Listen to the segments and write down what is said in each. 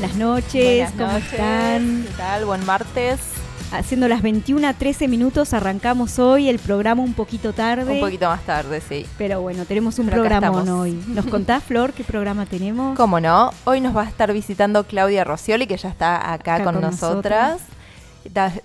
Buenas noches, Buenas ¿cómo noches, están? ¿Qué tal? Buen martes. Haciendo las 21 a 13 minutos arrancamos hoy el programa un poquito tarde. Un poquito más tarde, sí. Pero bueno, tenemos un estamos. hoy. ¿Nos contás, Flor, qué programa tenemos? ¿Cómo no? Hoy nos va a estar visitando Claudia Roscioli, que ya está acá, Acá con, con nosotras.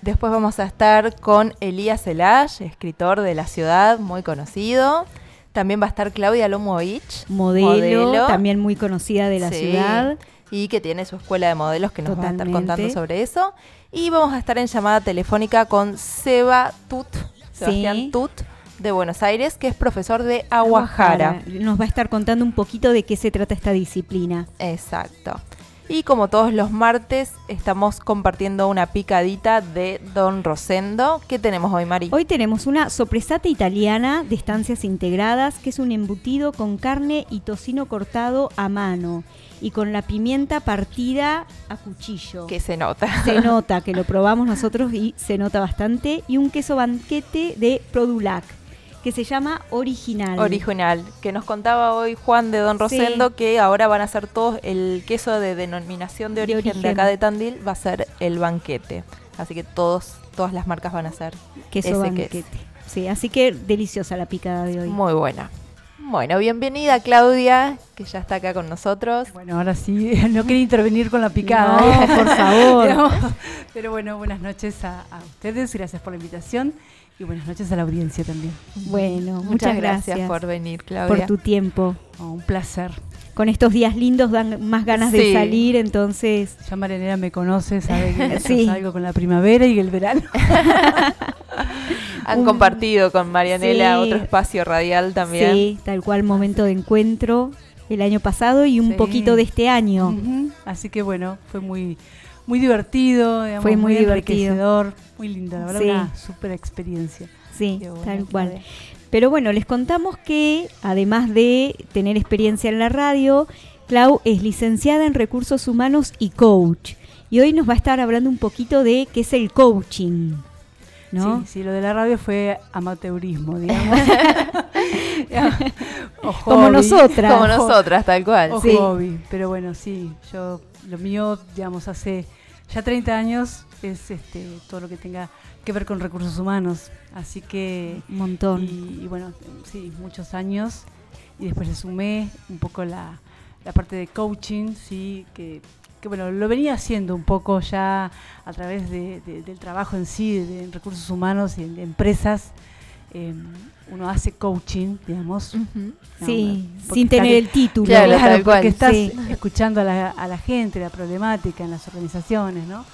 Después vamos a estar con Elías Elash, escritor de la ciudad, muy conocido. También va a estar Claudia Lomovich, Modelo, también muy conocida de la Sí, ciudad. Y que tiene su escuela de modelos que nos va a estar contando sobre eso. Y vamos a estar en llamada telefónica con Seba Tut, Sebastián Sí. Tut, de Buenos Aires, que es profesor de Aguajara. Nos va a estar contando un poquito de qué se trata esta disciplina. Exacto. Y como todos los martes, estamos compartiendo una picadita de Don Rosendo. ¿Qué tenemos hoy, Mari? Hoy tenemos una sopresata italiana de estancias integradas, que es un embutido con carne y tocino cortado a mano y con la pimienta partida a cuchillo. Que se nota. Se nota que lo probamos nosotros y se nota bastante. Y un queso banquete de Produlac, que se llama Original. Original. Que nos contaba hoy Juan de Don Sí. Rosendo que ahora van a ser todos el queso de denominación de De origen de, acá de Tandil, va a ser el banquete. Así que todos, todas las marcas van a ser queso ese banquete. queso. Sí, así que deliciosa la picada de hoy. Muy buena. Bueno, bienvenida Claudia, que ya está acá con nosotros. Bueno, ahora sí, no quería intervenir con la picada. No, por favor. Pero bueno, buenas noches a, a ustedes, gracias por la invitación y buenas noches a la audiencia también. Bueno, muchas, gracias, por venir, por Claudia. tu tiempo. Oh, un placer. Con estos días lindos dan más ganas de salir, entonces Ya Marianela me conoce, sabe que Sí. salgo con la primavera y el verano. Han Un- compartido con Marianela Sí. otro espacio radial también. sí, tal cual momento de encuentro el año pasado y un Sí. poquito de este año. Así que bueno, fue muy muy divertido, digamos, Fue muy divertido. enriquecedor, muy lindo, la verdad, Sí. una super experiencia. Sí, tal cual. Pero bueno, les contamos que además de tener experiencia en la radio, Clau es licenciada en recursos humanos y coach. Y hoy nos va a estar hablando un poquito de qué es el coaching. ¿No? Sí, sí, lo de la radio fue amateurismo, digamos. O Como nosotras. Como nosotras, tal cual. O Sí. hobby, pero bueno, sí, yo lo mío, digamos, hace ya 30 años es este todo lo que tenga que ver con recursos humanos, así que Un montón. y, y bueno, sí, muchos años y después le sumé un poco la, la parte de coaching, sí, que, que bueno, lo venía haciendo un poco ya a través de- de- del trabajo en sí, de, en recursos humanos y en empresas. eh, uno hace coaching, digamos, sí, sin tener el título. Claro, cual, porque estás sí. escuchando a la, a la gente, la problemática en las organizaciones, ¿no?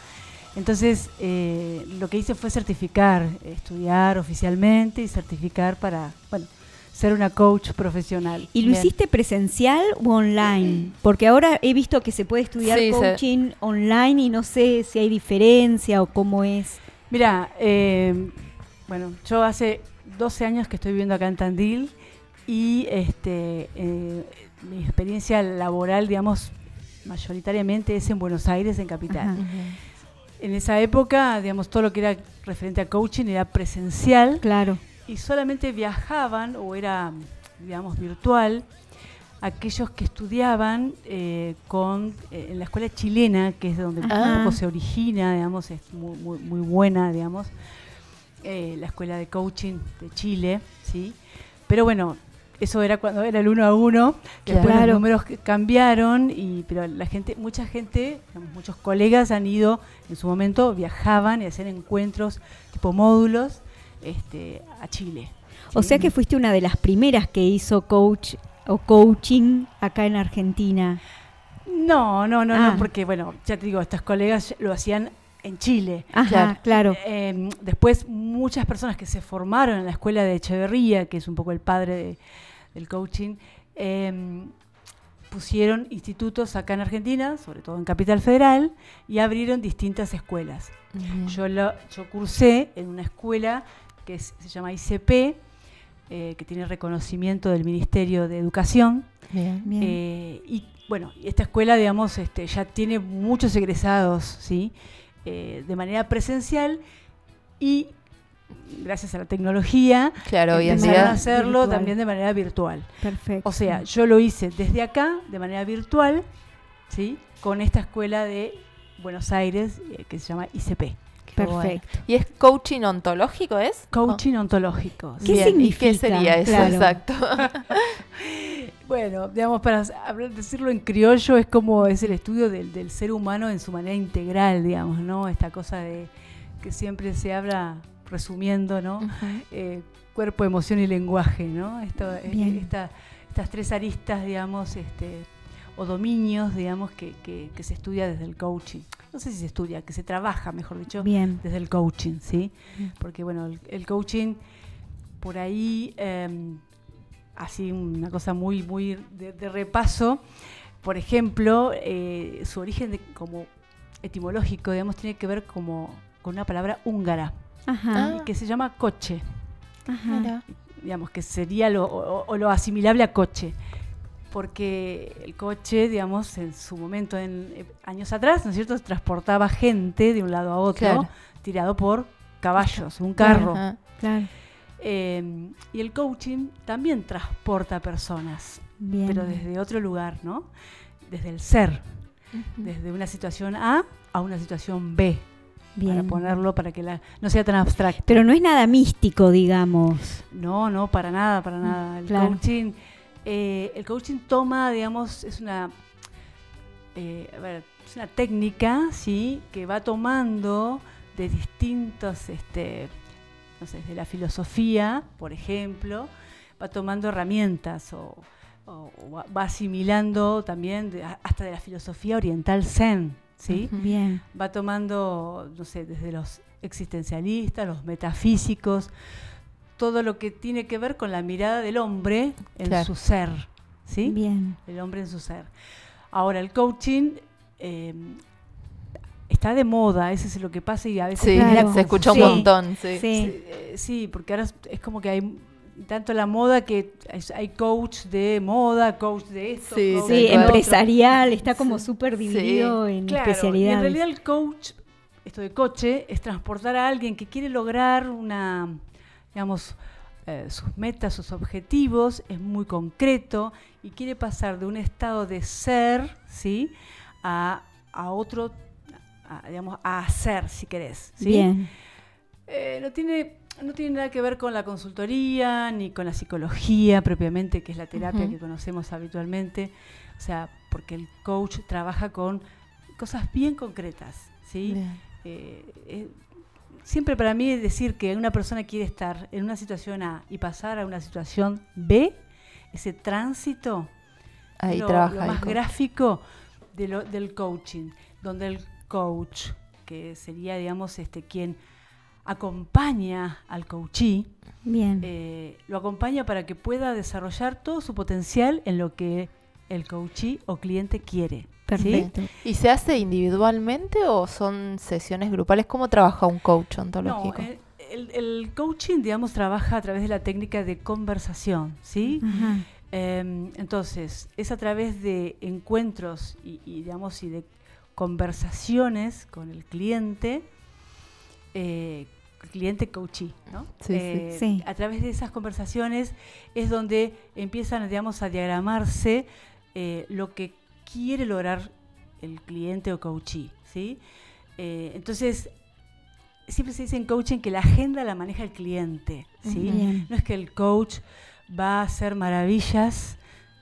Entonces, eh, lo que hice fue certificar, estudiar oficialmente y certificar para, bueno, ser una coach profesional. ¿Y lo Bien. hiciste presencial o online? Porque ahora he visto que se puede estudiar Sí, se- coaching online y no sé si hay diferencia o cómo es. Mira, eh, bueno, yo hace 12 años que estoy viviendo acá en Tandil y este, eh, mi experiencia laboral, digamos, mayoritariamente es en Buenos Aires, en Capital. Ajá. En esa época, digamos, todo lo que era referente a coaching era presencial Claro. y solamente viajaban o era, digamos, virtual aquellos que estudiaban eh, con eh, en la escuela chilena, que es de donde Ah. un poco se origina, digamos, es muy, muy, muy buena, digamos, eh, la escuela de coaching de Chile, ¿sí? Pero bueno, eso era cuando era el uno a uno, después Claro. los números cambiaron, y, pero la gente, mucha gente, digamos, muchos colegas han ido, en su momento viajaban y hacían encuentros tipo módulos este, a Chile. O ¿sí? sea que fuiste una de las primeras que hizo coach o coaching acá en Argentina. No, no, no, Ah. no, porque bueno, ya te digo, estas colegas lo hacían en Chile. Ajá, claro. Eh, después, muchas personas que se formaron en la escuela de Echeverría, que es un poco el padre de- del coaching, eh, pusieron institutos acá en Argentina, sobre todo en Capital Federal, y abrieron distintas escuelas. Yo, lo, yo cursé en una escuela que es- se llama ICP, eh, que tiene reconocimiento del Ministerio de Educación. Bien. Bien. Eh, y bueno, esta escuela, digamos, este, ya tiene muchos egresados, ¿sí? Eh, de manera presencial y gracias a la tecnología, Claro, día. hacerlo virtual. también de manera virtual. Perfecto. O sea, yo lo hice desde acá, de manera virtual, ¿sí? Con esta escuela de Buenos Aires eh, que se llama ICP. Perfecto. ¿Y es coaching ontológico, es? Coaching ontológico. ¿Qué Bien, ¿Y significa? qué sería eso? Claro. Exacto. Bueno, digamos, para hablar- decirlo en criollo, es como es el estudio del, del ser humano en su manera integral, digamos, ¿no? Esta cosa de que siempre se habla, resumiendo, ¿no? Eh, cuerpo, emoción y lenguaje, ¿no? Esto, eh, esta- estas tres aristas, digamos, este, o dominios, digamos, que, que- que se estudia desde el coaching. No sé si se estudia, que se trabaja, mejor dicho, Bien. desde el coaching, ¿sí? Bien. Porque, bueno, el, el coaching, por ahí, eh, así una cosa muy, muy de, de repaso, por ejemplo, eh, su origen de- como etimológico, digamos, tiene que ver como con una palabra húngara, Ajá. Ah. que se llama coche Ajá. Digamos, que sería lo, o, o lo asimilable a coche. Porque el coche, digamos, en su momento, en eh, años atrás, ¿no es cierto?, transportaba gente de un lado a otro, Claro. tirado por caballos, un carro. Ajá. Claro. Eh, y el coaching también transporta personas, Bien. pero desde otro lugar, ¿no? Desde el ser, desde una situación A a una situación B, Bien. para ponerlo para que la, no sea tan abstracto. Pero no es nada místico, digamos. No, no, para nada, para nada. El Mm, claro. coaching, eh, el coaching toma, digamos, es una, eh, a ver, es una técnica, sí, que va tomando de distintos, este, no sé, de la filosofía, por ejemplo, va tomando herramientas o, va- va asimilando también de- hasta de la filosofía oriental zen, sí. Bien. va tomando, no sé, desde los existencialistas, los metafísicos, todo lo que tiene que ver con la mirada del hombre en Claro. su ser, ¿sí? Bien. El hombre en su ser. Ahora, el coaching eh, está de moda, eso es lo que pasa y a veces Sí, Claro. se escucha Sí. un montón, sí. Sí. Sí, eh, sí, porque ahora es como que hay tanto la moda que hay coach de moda, coach de esto, Sí, coach Sí, de Sí, lo otro. empresarial, está como Sí. súper dividido en Claro, y especialidades. en realidad el coach, esto de coche, es transportar a alguien que quiere lograr una, digamos, eh, sus metas, sus objetivos, es muy concreto y quiere pasar de un estado de ser, ¿sí? A, a otro, a, digamos, a hacer, si querés, ¿sí? Bien. Eh, no tiene no tiene nada que ver con la consultoría ni con la psicología propiamente, que es la terapia que conocemos habitualmente. O sea, porque el coach trabaja con cosas bien concretas, ¿sí? Bien. Eh, eh, siempre para mí decir que una persona quiere estar en una situación A y pasar a una situación B, ese tránsito Ahí lo, trabaja. lo más coach. gráfico de lo- del coaching, donde el coach, que sería, digamos, este quien acompaña al coachee, Bien. eh, lo acompaña para que pueda desarrollar todo su potencial en lo que el coachee o cliente quiere. ¿sí? Perfecto. ¿Y se hace individualmente o son sesiones grupales? ¿Cómo trabaja un coach No, ontológico? eh, el, el coaching, digamos, trabaja a través de la técnica de conversación, ¿sí? Eh, entonces, es a través de encuentros y, y, digamos, y de conversaciones con el cliente, eh, cliente coachee, ¿no? Sí. Eh, Sí. A través de esas conversaciones es donde empiezan, digamos, a diagramarse eh, lo que quiere lograr el cliente o coachee, ¿sí? Entonces, siempre se dice en coaching que la agenda la maneja el cliente, ¿sí? No es que el coach va a hacer maravillas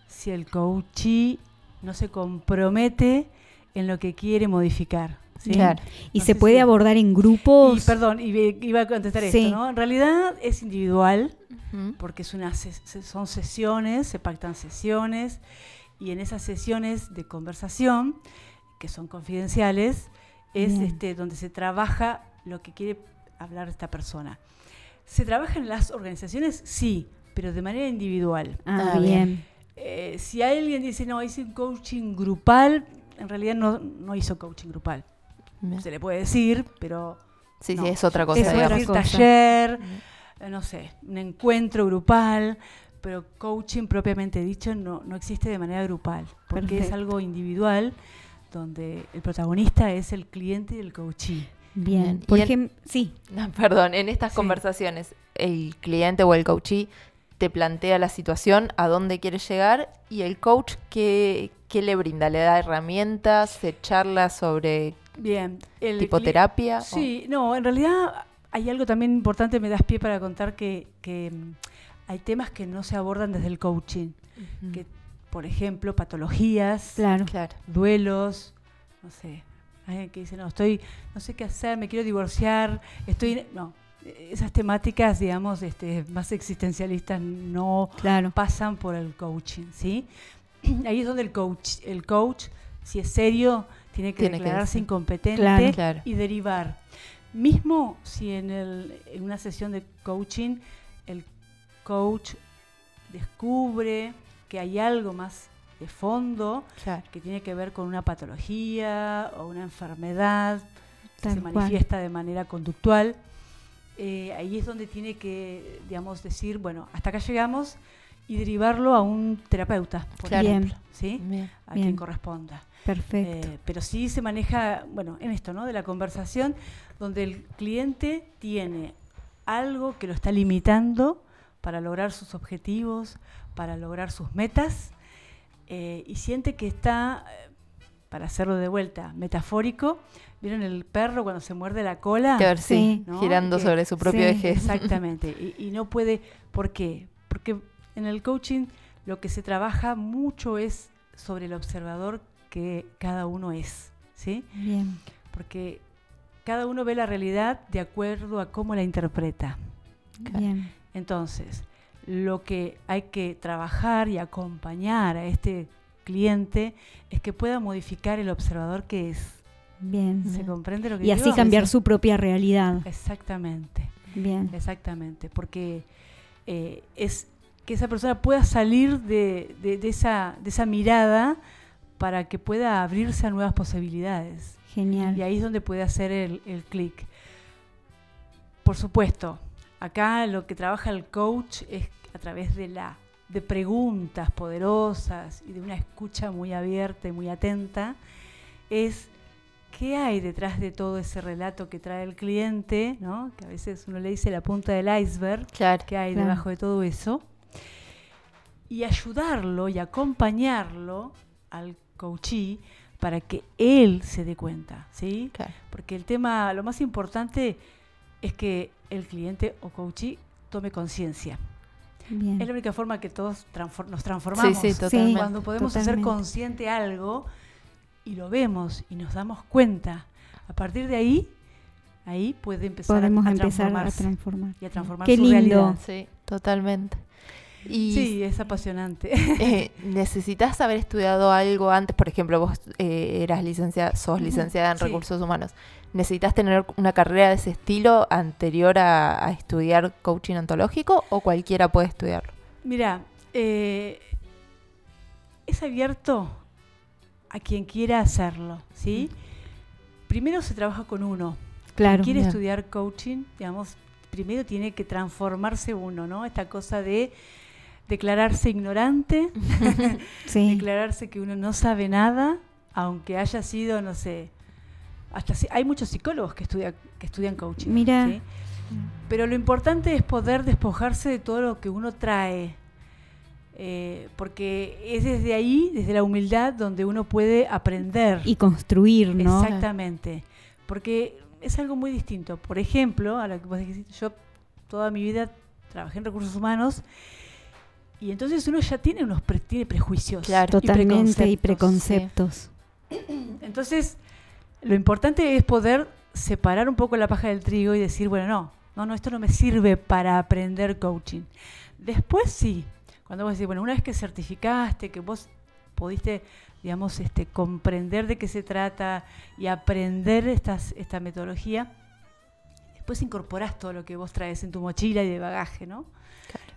si el coachee no se compromete en lo que quiere modificar. ¿Sí? Claro. Y No se puede si- abordar en grupos. Y perdón, iba a contestar Sí. esto, ¿no? En realidad es individual, porque es una ses- son sesiones, se pactan sesiones, y en esas sesiones de conversación, que son confidenciales, es Bien. este, donde se trabaja lo que quiere hablar esta persona. ¿Se trabaja en las organizaciones? Sí, pero de manera individual. Ah, Ah, bien. bien. Eh, si alguien dice, no, hice un coaching grupal, en realidad no, no hizo coaching grupal. Bien. Se le puede decir, pero Sí, no. sí, es otra cosa, es otra cosa. taller, eh, no sé, un encuentro grupal, pero coaching propiamente dicho no, no existe de manera grupal, porque es algo individual donde el protagonista es el cliente y el coachee. Bien. Por ejemplo, sí. No, perdón, en estas Sí. conversaciones, el cliente o el coachee te plantea la situación, a dónde quiere llegar, y el coach, ¿qué, qué le brinda? ¿Le da herramientas? ¿Se charla sobre Bien. El tipo terapia? Sí, no, en realidad hay algo también importante, me das pie para contar que, que, mm, hay temas que no se abordan desde el coaching, que por ejemplo, patologías, Claro. Claro. duelos, no sé, alguien que dice, no, estoy, no sé qué hacer, me quiero divorciar, estoy, no, esas temáticas, digamos, este, más existencialistas no Claro. pasan por el coaching, ¿sí? Ahí es donde el coach, el coach, si es serio, tiene que Tiene declararse incompetente Claro. Claro. y derivar. Mismo si en, el, en una sesión de coaching el coach descubre que hay algo más de fondo Claro. que tiene que ver con una patología o una enfermedad que se cual. manifiesta de manera conductual, eh, ahí es donde tiene que, digamos, decir, bueno, hasta acá llegamos y derivarlo a un terapeuta, por Claro. ejemplo, ¿sí? Bien. A Bien. quien corresponda. Perfecto. Eh, pero sí se maneja, bueno, en esto, ¿no? De la conversación, donde el cliente tiene algo que lo está limitando para lograr sus objetivos, para lograr sus metas, eh, y siente que está, eh, para hacerlo de vuelta, metafórico, ¿vieron el perro cuando se muerde la cola? Ver, sí, Sí. ¿no? girando Que- sobre su propio sí, eje. Exactamente, y, y no puede, ¿por qué? Porque en el coaching lo que se trabaja mucho es sobre el observador que cada uno es, ¿sí? Bien. Porque cada uno ve la realidad de acuerdo a cómo la interpreta. Bien. Entonces, lo que hay que trabajar y acompañar a este cliente es que pueda modificar el observador que es. Bien. ¿Se comprende lo que Y así cambiar su propia realidad. Exactamente. Bien. Exactamente, porque eh, es que esa persona pueda salir de, de- de esa, de esa mirada para que pueda abrirse a nuevas posibilidades. Genial. Y ahí es donde puede hacer el, el clic. Por supuesto, acá lo que trabaja el coach es a través de la de preguntas poderosas y de una escucha muy abierta y muy atenta, es qué hay detrás de todo ese relato que trae el cliente, ¿no? que a veces uno le dice la punta del iceberg, Claro. qué hay Claro. debajo de todo eso, y ayudarlo y acompañarlo al coachee para que él se dé cuenta, ¿sí? Claro. Porque el tema, lo más importante es que el cliente o coachee tome conciencia. Es la única forma que todos transfor- nos transformamos. Sí, sí, totalmente. Cuando podemos hacer totalmente. consciente algo y lo vemos y nos damos cuenta, a partir de ahí, ahí puede empezar a- Podemos a, empezar a transformarse transformar. y a transformar Qué su lindo. realidad. Sí, totalmente. Y Sí, es apasionante. eh, necesitas haber estudiado algo antes, por ejemplo, vos eh, eras licenciada, sos licenciada en Sí. recursos humanos. ¿Necesitas tener una carrera de ese estilo anterior a, a estudiar coaching ontológico o cualquiera puede estudiarlo? Mira, eh, es abierto a quien quiera hacerlo, ¿sí? Primero se trabaja con uno. Claro. quiere Bien. estudiar coaching, digamos, primero tiene que transformarse uno, ¿no? Esta cosa de declararse ignorante, Sí. declararse que uno no sabe nada, aunque haya sido, no sé, hasta si- hay muchos psicólogos que estudian que estudian coaching. Mira. ¿sí? Pero lo importante es poder despojarse de todo lo que uno trae. eh, porque es desde ahí, desde la humildad, donde uno puede aprender. Y construir, ¿no? Exactamente. Porque es algo muy distinto. Por ejemplo, a lo que vos dijiste, yo toda mi vida trabajé en recursos humanos y entonces uno ya tiene unos pre- tiene prejuicios. Claro. y Totalmente. Y preconceptos. preconceptos. Entonces, lo importante es poder separar un poco la paja del trigo y decir, bueno, no, no, no, esto no me sirve para aprender coaching. Después sí, cuando vos decís, bueno, una vez que certificaste, que vos pudiste, digamos, este, comprender de qué se trata y aprender estas, esta metodología, después incorporás todo lo que vos traes en tu mochila y de bagaje, ¿no?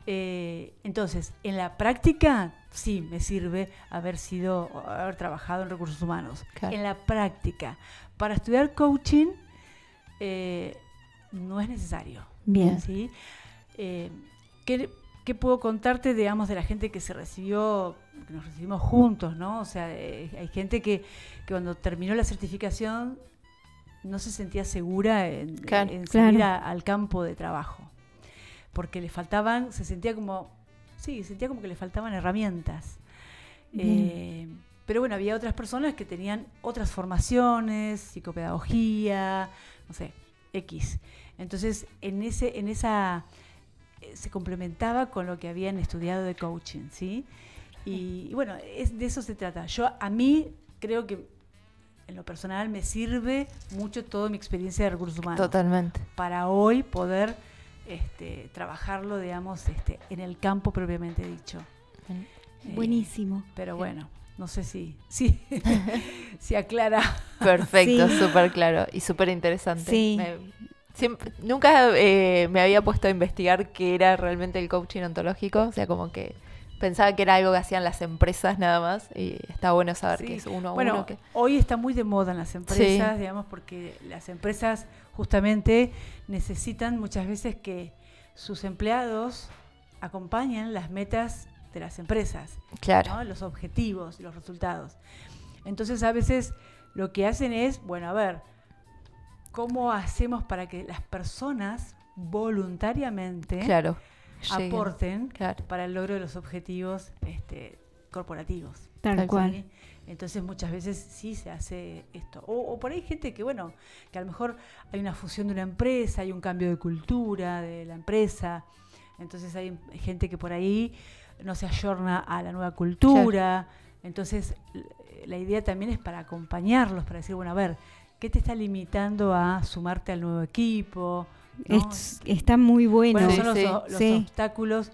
Eh, entonces, en la práctica, sí, me sirve haber sido, haber trabajado en recursos humanos. Claro. En la práctica, para estudiar coaching, eh, no es necesario. Bien. ¿sí? Eh, ¿qué, qué puedo contarte, digamos, de la gente que se recibió, que nos recibimos juntos, ¿no? O sea, eh, hay gente que, que cuando terminó la certificación no se sentía segura en, Claro. en salir Claro. a- al campo de trabajo, porque le faltaban, se sentía como sí, sentía como que le faltaban herramientas. Eh, pero bueno, había otras personas que tenían otras formaciones, psicopedagogía, no sé, X. Entonces, en ese, en esa eh, se complementaba con lo que habían estudiado de coaching, ¿sí? Y, y bueno, es, de eso se trata. Yo a mí creo que en lo personal me sirve mucho toda mi experiencia de recursos humanos Totalmente. para hoy poder este, trabajarlo, digamos, este, en el campo propiamente dicho. Eh, Buenísimo. pero bueno, no sé si, si, si aclara. Perfecto, Sí. súper claro y súper interesante. Sí. Me- siempre- nunca eh, me había puesto a investigar qué era realmente el coaching ontológico, o sea, como que pensaba que era algo que hacían las empresas nada más y está bueno saber Sí. que es uno a Bueno, uno. Que... hoy está muy de moda en las empresas, digamos, porque las empresas justamente necesitan muchas veces que sus empleados acompañen las metas de las empresas. Claro, ¿no? los objetivos, los resultados. Entonces a veces lo que hacen es, bueno, a ver, ¿cómo hacemos para que las personas voluntariamente claro. aporten Claro. para el logro de los objetivos este, corporativos? Tal Tal cual. ¿sí? Entonces muchas veces sí se hace esto. O, o por ahí gente que, bueno, que a lo mejor hay una fusión de una empresa, hay un cambio de cultura de la empresa. Entonces hay gente que por ahí no se ayorna a la nueva cultura. Entonces la idea también es para acompañarlos, para decir, bueno, a ver, ¿qué te está limitando a sumarte al nuevo equipo? ¿No? Es- está muy bueno. Bueno, son los, sí. o- los Sí. obstáculos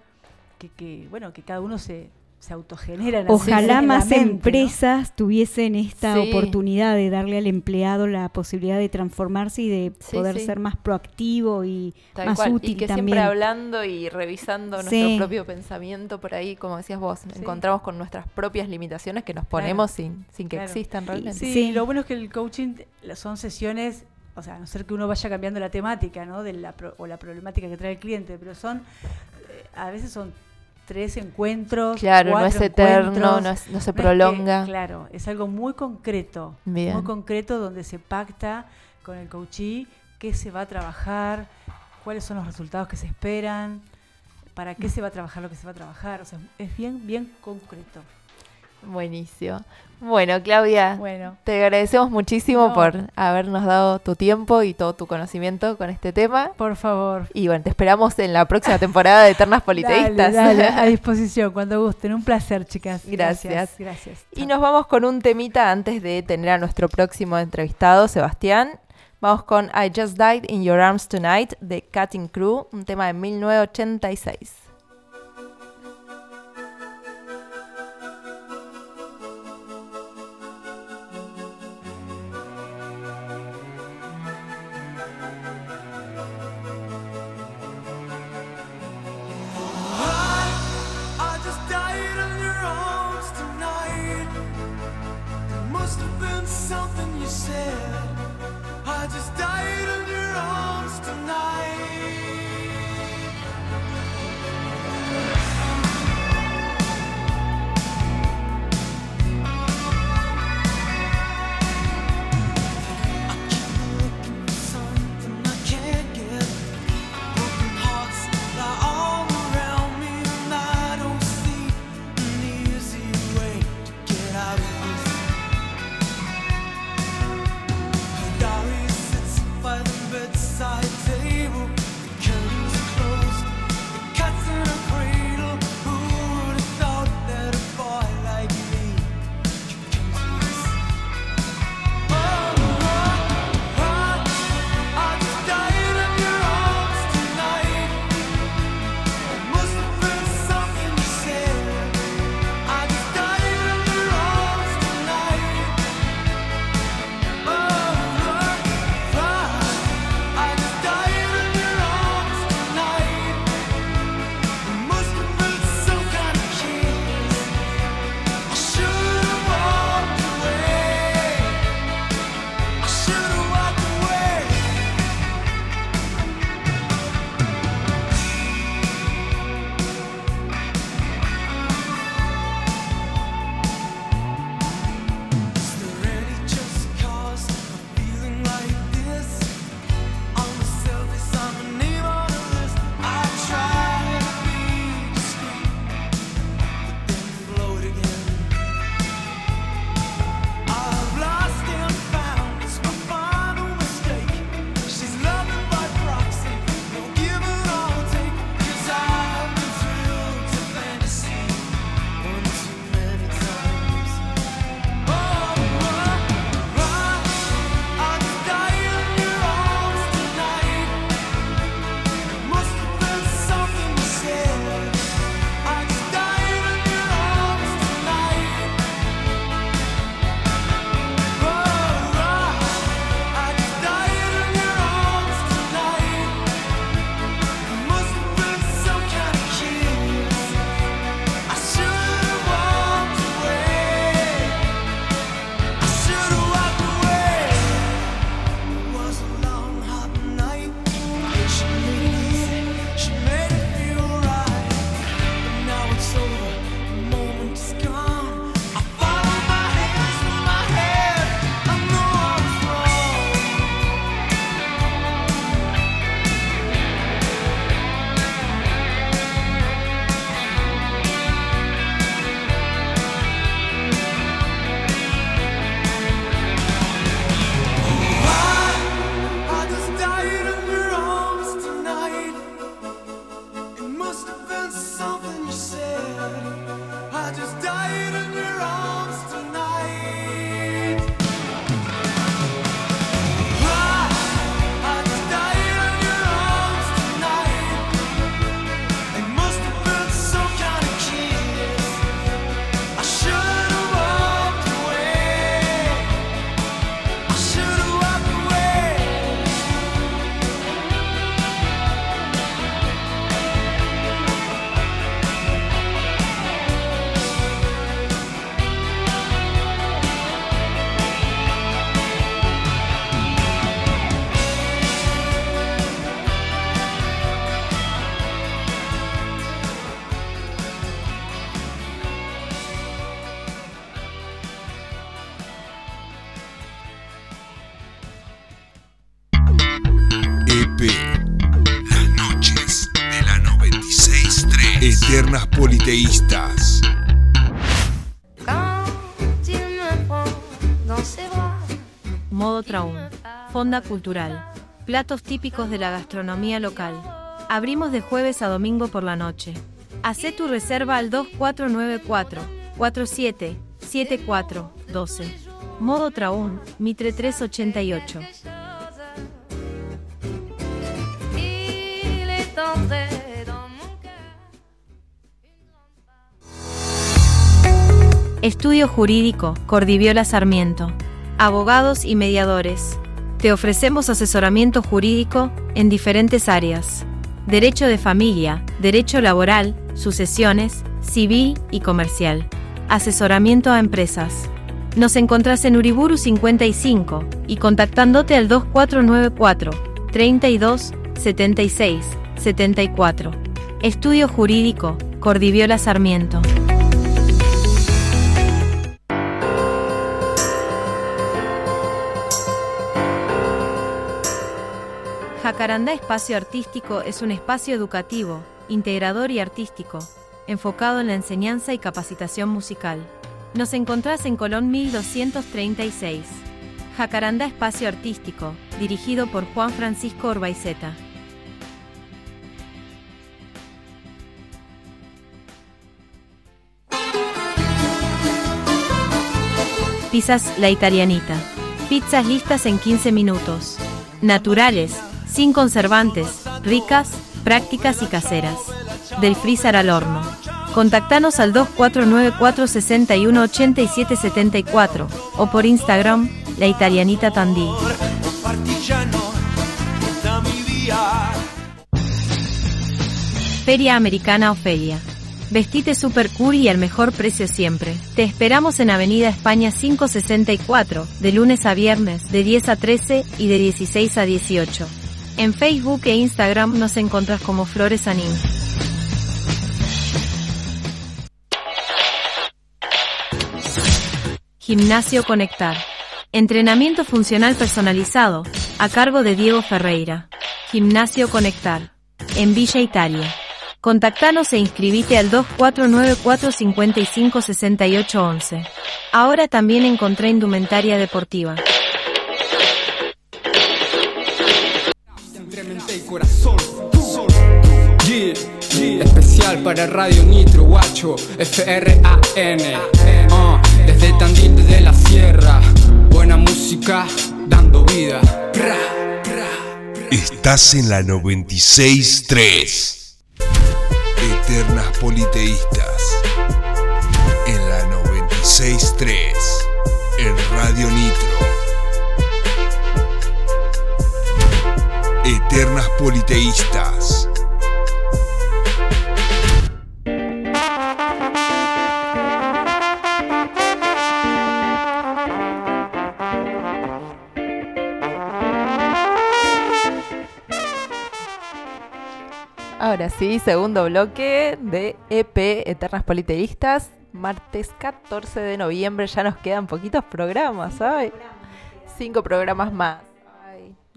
que, que, bueno, que cada uno se, se autogeneran. Ojalá más mente, ¿no? empresas tuviesen esta Sí. oportunidad de darle al empleado la posibilidad de transformarse y de Sí, poder sí. ser más proactivo y Tal más cual. útil y que también. siempre hablando y revisando Sí. nuestro propio pensamiento por ahí, como decías vos, encontramos con nuestras propias limitaciones que nos ponemos sin, sin que Claro. existan realmente. Sí, Sí. lo bueno es que el coaching son sesiones, o sea, a no ser que uno vaya cambiando la temática, ¿no? De la pro- o la problemática que trae el cliente, pero son, eh, a veces son tres encuentros. Claro, no es eterno, no, es- no se No es que- prolonga. claro, es algo muy concreto, Bien. muy concreto donde se pacta con el coachee qué se va a trabajar, cuáles son los resultados que se esperan, para qué se va a trabajar lo que se va a trabajar, o sea, es bien, bien concreto. Buenísimo. Bueno, Claudia, Bueno, te agradecemos muchísimo No. por habernos dado tu tiempo y todo tu conocimiento con este tema. por favor. Y bueno, te esperamos en la próxima temporada de Eternas Politeístas. Dale, dale, a disposición, cuando gusten. Un placer, chicas. Gracias. Gracias. gracias. Y nos vamos con un temita antes de tener a nuestro próximo entrevistado, Sebastián. Vamos con I Just Died in Your Arms Tonight de Cutting Crew, un tema de 1986. Cultural. Platos típicos de la gastronomía local. Abrimos de jueves a domingo por la noche. Hacé tu reserva al 2494 47 74 12. Modo Traum, Mitre 388. il est entré dans mon cœur. Estudio Jurídico, Cordiviola Sarmiento. Abogados y mediadores. Te ofrecemos asesoramiento jurídico en diferentes áreas. Derecho de familia, derecho laboral, sucesiones, civil y comercial. Asesoramiento a empresas. Nos encontrás en Uriburu 55 y contactándote al 2494 32 76 74. Estudio Jurídico, Cordiviola Sarmiento. Jacarandá Espacio Artístico es un espacio educativo, integrador y artístico, enfocado en la enseñanza y capacitación musical. Nos encontrás en Colón 1236. Jacarandá Espacio Artístico, dirigido por Juan Francisco Orbaizeta. Pizzas La Italianita. Pizzas listas en 15 minutos. Naturales, sin conservantes, ricas, prácticas y caseras. Del freezer al horno. Contactanos al 2494 61 87 74 o por Instagram La Italianita Tandí. Feria Americana Ofelia. Vestite super cool y al mejor precio siempre. Te esperamos en Avenida España 564, de lunes a viernes, de 10 a 13 y de 16 a 18. En Facebook e Instagram nos encontrás como Flores Anim. Gimnasio Conectar. Entrenamiento funcional personalizado, a cargo de Diego Ferreira. Gimnasio Conectar. En Villa Italia. Contactanos e inscribite al 2494 55 68 11. Ahora también encontré indumentaria deportiva. Especial para Radio Nitro, guacho. F-R-A-N. Ah, desde Tandil, desde la sierra. Buena música, dando vida. Estás en la 96.3. Eternas politeístas. En la 96.3. En Radio Nitro. Eternas politeístas. Ahora sí, segundo bloque de EP Eternas Politeístas. Martes 14 de noviembre, ya nos quedan poquitos programas, ¿sabes? Cinco programas más.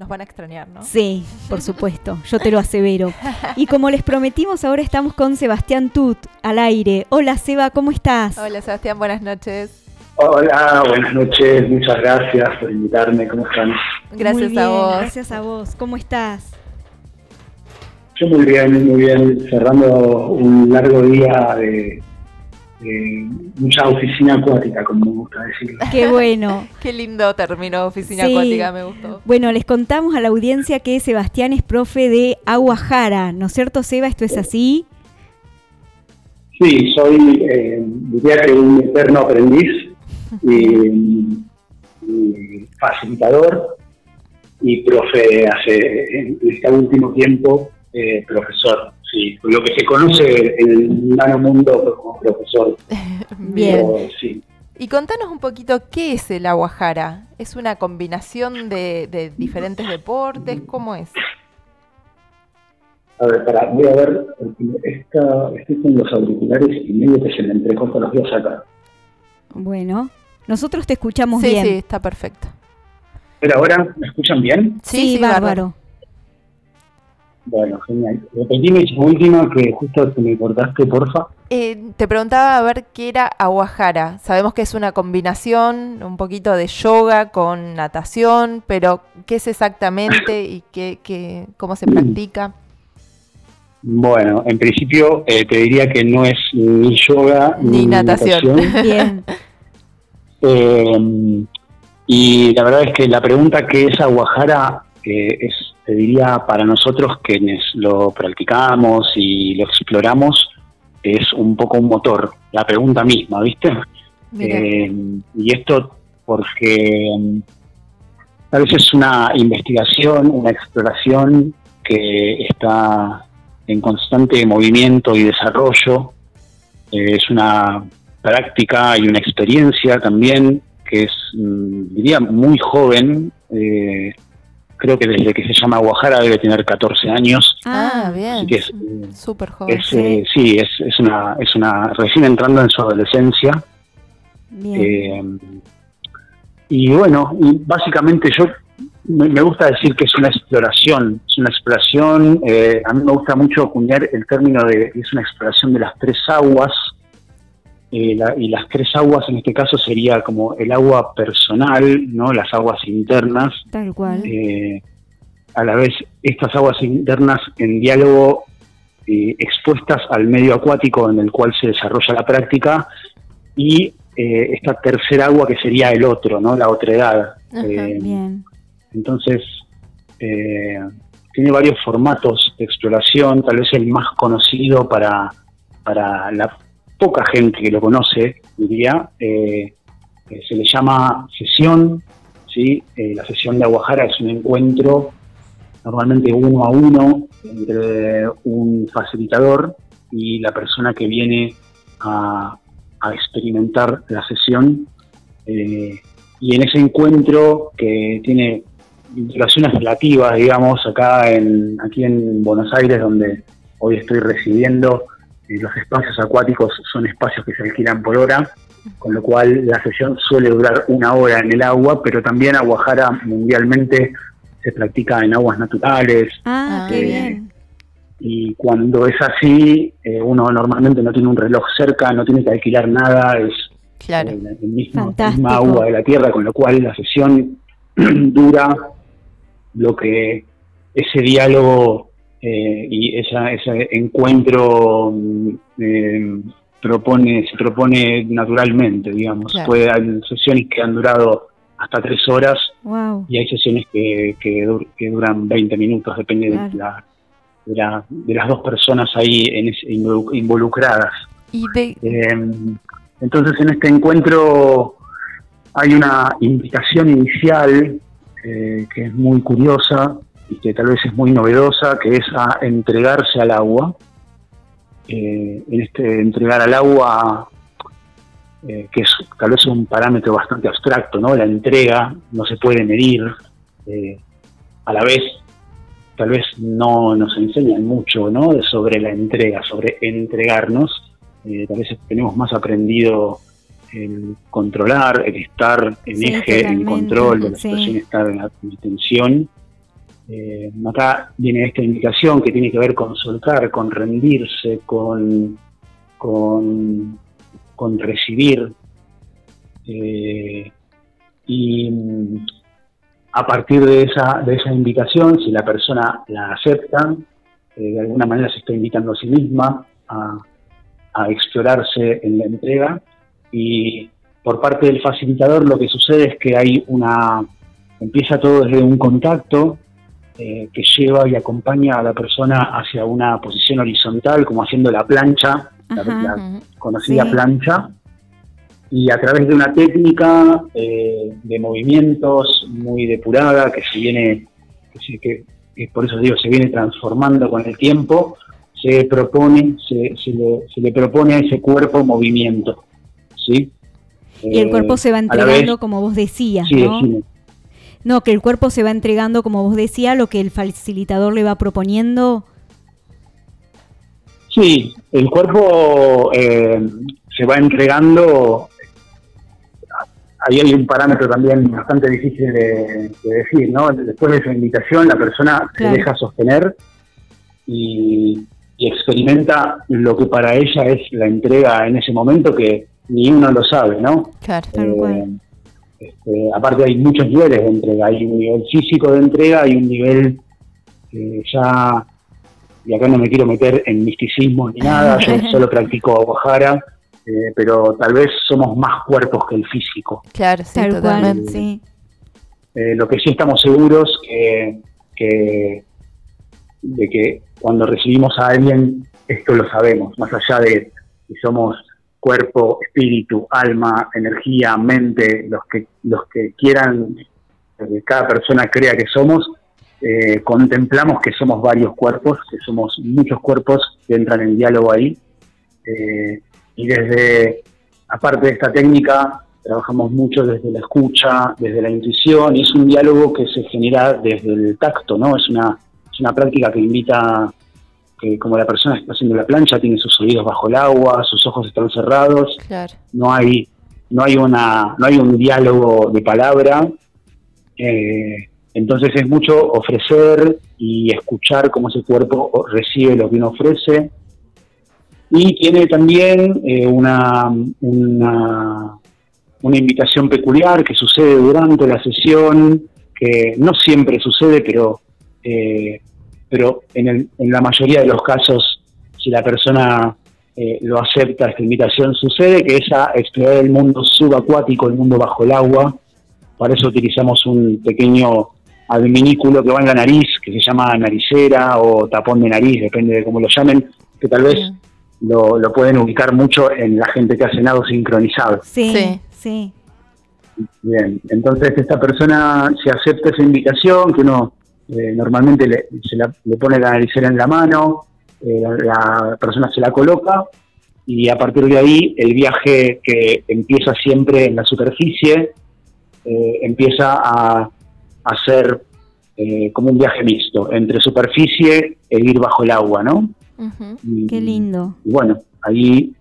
Nos van a extrañar, ¿no? Sí, por supuesto, yo te lo asevero. Y como les prometimos, ahora estamos con Sebastián Tut al aire. Hola Seba, ¿cómo estás? Hola Sebastián, buenas noches. Hola, buenas noches, muchas gracias por invitarme, ¿cómo están? Gracias Muy a vos. Gracias a vos. ¿Cómo estás? Yo muy bien, muy bien, cerrando un largo día de, de mucha oficina acuática, como me gusta decirlo. Qué bueno. Qué lindo terminó Oficina Sí. Acuática, me gustó. Bueno, les contamos a la audiencia que Sebastián es profe de Aguajara, ¿no es cierto, Seba? ¿Esto es así? Sí, soy, eh, diría que un eterno aprendiz y, y facilitador y profe hace, en este último tiempo, eh, profesor. Sí, lo que se conoce en el nano mundo como profesor. Bien. Pero, sí, Y contanos un poquito qué es el aguajara. ¿Es una combinación de, de diferentes deportes? ¿Cómo es? A ver, para, voy a ver, esta, estoy con los auriculares y medio que se me entrecorta los voy a sacar. Bueno, nosotros te escuchamos Sí, bien. sí, está perfecto. Pero ahora, ¿me escuchan bien? Sí, bárbaro. Sí, sí, bárbaro. bárbaro. Bueno, genial. Repetime esa última que justo te me cortaste, porfa. Eh, te preguntaba a ver qué era aguajara. Sabemos que es una combinación, un poquito de yoga con natación, pero ¿qué es exactamente y qué, qué, cómo se practica? Bueno, en principio eh, te diría que no es ni yoga Ni natación. Bien. Eh, y la verdad es que la pregunta que es Aguajara es, te diría, para nosotros quienes lo practicamos y lo exploramos, es un poco un motor, la pregunta misma, ¿viste? Eh, y esto porque mm, tal vez es una investigación, una exploración que está en constante movimiento y desarrollo. Eh, es una práctica y una experiencia también que es, mm, diría, muy joven. Eh, creo que desde que se llama Guajara debe tener 14 años. Ah, Así bien. que es, Súper joven. es, eh, sí, es, es una, es una recién entrando en su adolescencia. Bien. Eh, y bueno, y básicamente yo me, me gusta decir que es una exploración, es una exploración, eh, a mí me gusta mucho acuñar el término de que es una exploración de las tres aguas, eh, la- y las tres aguas en este caso sería como el agua personal, no las aguas internas, Tal cual. eh, a la vez estas aguas internas en diálogo eh, expuestas al medio acuático en el cual se desarrolla la práctica y eh, esta tercera agua que sería el otro, ¿no? la otredad. Ajá, Bien. entonces, eh, tiene varios formatos de exploración, tal vez el más conocido para, para la poca gente que lo conoce, diría, eh, eh, se le llama sesión, ¿sí? Eh, la sesión de Aguajara es un encuentro normalmente uno a uno entre un facilitador y la persona que viene a, experimentar la sesión. Y en ese encuentro que tiene duraciones relativas, digamos, acá en, aquí en Buenos Aires, donde hoy estoy residiendo, los espacios acuáticos son espacios que se alquilan por hora, con lo cual la sesión suele durar una hora en el agua, pero también Aguajara mundialmente se practica en aguas naturales, Ah, Ah, qué eh, bien. y cuando es así, eh, uno normalmente no tiene un reloj cerca, no tiene que alquilar nada, es Claro. el, el mismo, misma agua de la tierra, con lo cual la sesión dura lo que ese diálogo eh, y esa, ese encuentro eh, propone se propone naturalmente, digamos. Claro. Puede hay sesiones que han durado hasta tres horas Wow. y hay sesiones que, que, dur- que duran 20 minutos, depende Claro. de, la, de, la- de las dos personas ahí en ese- involu- involucradas. Y de, Eh, entonces en este encuentro hay una invitación inicial eh, que es muy curiosa y que tal vez es muy novedosa, que es a entregarse al agua. Eh, en este entregar al agua, eh, que es tal vez un parámetro bastante abstracto, ¿no? La entrega no se puede medir. eh, a la vez, tal vez no nos enseñan mucho, ¿no? Sobre la entrega, sobre entregarnos. Eh, tal vez tenemos más aprendido el controlar, el estar en Sí, eje, en control de la sí. situación, estar en, la- en tensión. Eh, acá viene esta indicación que tiene que ver con soltar, con rendirse, con, con, recibir. Eh, y mm, a partir de esa, de esa invitación, si la persona la acepta, eh, de alguna manera se está invitando a sí misma a, a explorarse en la entrega y por parte del facilitador lo que sucede es que hay una empieza todo desde un contacto eh, que lleva y acompaña a la persona hacia una posición horizontal como haciendo la plancha la- Ajá. la Ujú. conocida Sí. plancha y a través de una técnica eh, de movimientos muy depurada que se viene que, se- que- que por eso digo se viene transformando con el tiempo se propone se, se le, se le propone a ese cuerpo movimiento sí Y el Eh, cuerpo se va entregando, vez- como vos decías, sí, ¿no? No, que el cuerpo se va entregando, como vos decías, lo que el facilitador le va proponiendo. Sí, el cuerpo eh, se va entregando. Ahí hay un parámetro también bastante difícil de, de decir, ¿no? Después de esa invitación, la persona Claro. se deja sostener y, y experimenta lo que para ella es la entrega en ese momento que ni uno lo sabe, ¿no? Claro. Tal Eh, cual. Este, aparte hay muchos niveles de entrega, hay un nivel físico de entrega, hay un nivel que ya, y acá no me quiero meter en misticismo ni nada, yo solo practico Aguajara, eh, pero tal vez somos más cuerpos que el físico. Claro, sí, Tal cual, totalmente. sí. Eh, lo que sí estamos seguros que, que- de que cuando recibimos a alguien, esto lo sabemos, más allá de si somos cuerpo, espíritu, alma, energía, mente, los que, los que quieran, lo que cada persona crea que somos, eh, contemplamos que somos varios cuerpos, que somos muchos cuerpos que entran en diálogo ahí. Eh, y desde, aparte de esta técnica, trabajamos mucho desde la escucha, desde la intuición, y es un diálogo que se genera desde el tacto, ¿no? Es una, es una práctica que invita, como la persona está haciendo la plancha, tiene sus oídos bajo el agua, sus ojos están cerrados, Claro. no hay, no hay una, no hay un diálogo de palabra, eh, entonces es mucho ofrecer y escuchar cómo ese cuerpo recibe lo que uno ofrece. Y tiene también eh, una, una, una invitación peculiar que sucede durante la sesión, que no siempre sucede, pero, eh, pero en, el- en la mayoría de los casos, si la persona eh, lo acepta, esta invitación sucede, que es a explorar el mundo subacuático, el mundo bajo el agua. Para eso utilizamos un pequeño adminículo que va en la nariz, que se llama naricera o tapón de nariz, depende de cómo lo llamen, que tal vez lo, lo pueden ubicar mucho en la gente que hace nado sincronizado. Sí, Sí. sí. Bien, entonces esta persona se acepta esa invitación, que uno eh, normalmente le, se la- le pone la naricera en la mano, eh, la, persona se la coloca y a partir de ahí el viaje que empieza siempre en la superficie eh, empieza a, a ser como un viaje mixto entre superficie e ir bajo el agua, ¿no? Y- Qué lindo. y bueno, ahí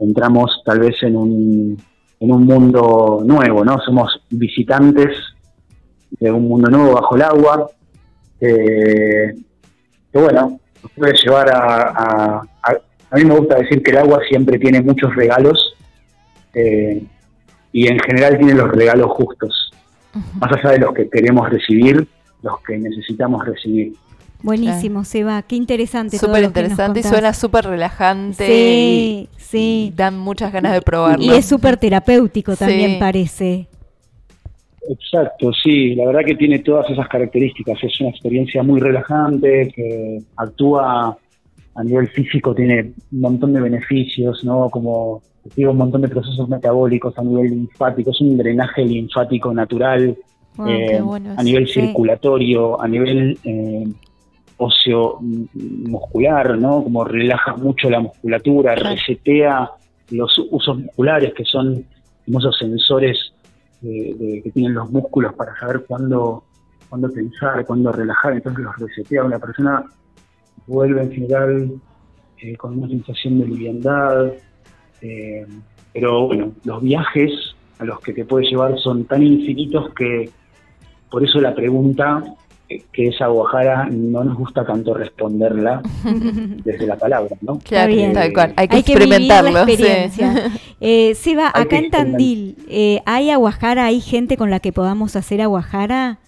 entramos tal vez en un, en un mundo nuevo, ¿no? Somos visitantes de un mundo nuevo bajo el agua, eh, que bueno, nos puede llevar a, a, a... a mí me gusta decir que el agua siempre tiene muchos regalos eh, y en general tiene los regalos justos, más allá de los que queremos recibir, los que necesitamos recibir. Buenísimo, Seba. Qué interesante. Súper interesante y suena súper relajante. Sí, y sí. Dan muchas ganas de probarlo. Y es súper terapéutico también, Sí. parece. Exacto, sí, la verdad que tiene todas esas características. Es una experiencia muy relajante, que actúa a nivel físico, tiene un montón de beneficios, ¿no? Como un montón de procesos metabólicos a nivel linfático, es un drenaje linfático natural, Wow, eh, bueno a nivel Sí. circulatorio, a nivel eh, óseo mm, muscular, ¿no? Como relaja mucho la musculatura, Claro. resetea los usos musculares, que son como esos sensores que tienen los músculos para saber cuándo, cuándo pensar, cuándo relajar, entonces los resetea. Una persona vuelve en general eh, con una sensación de liviandad, eh, pero bueno, los viajes a los que te puede llevar son tan infinitos que por eso la pregunta que es Aguajara no nos gusta tanto responderla desde la palabra, ¿no? Claro, tal cual. Hay que Hay que vivir la experimentarlo. sí. experiencia. Eh, Seba, Hay acá en Tandil, eh, ¿hay aguajara? ¿Hay gente con la que podamos hacer aguajara?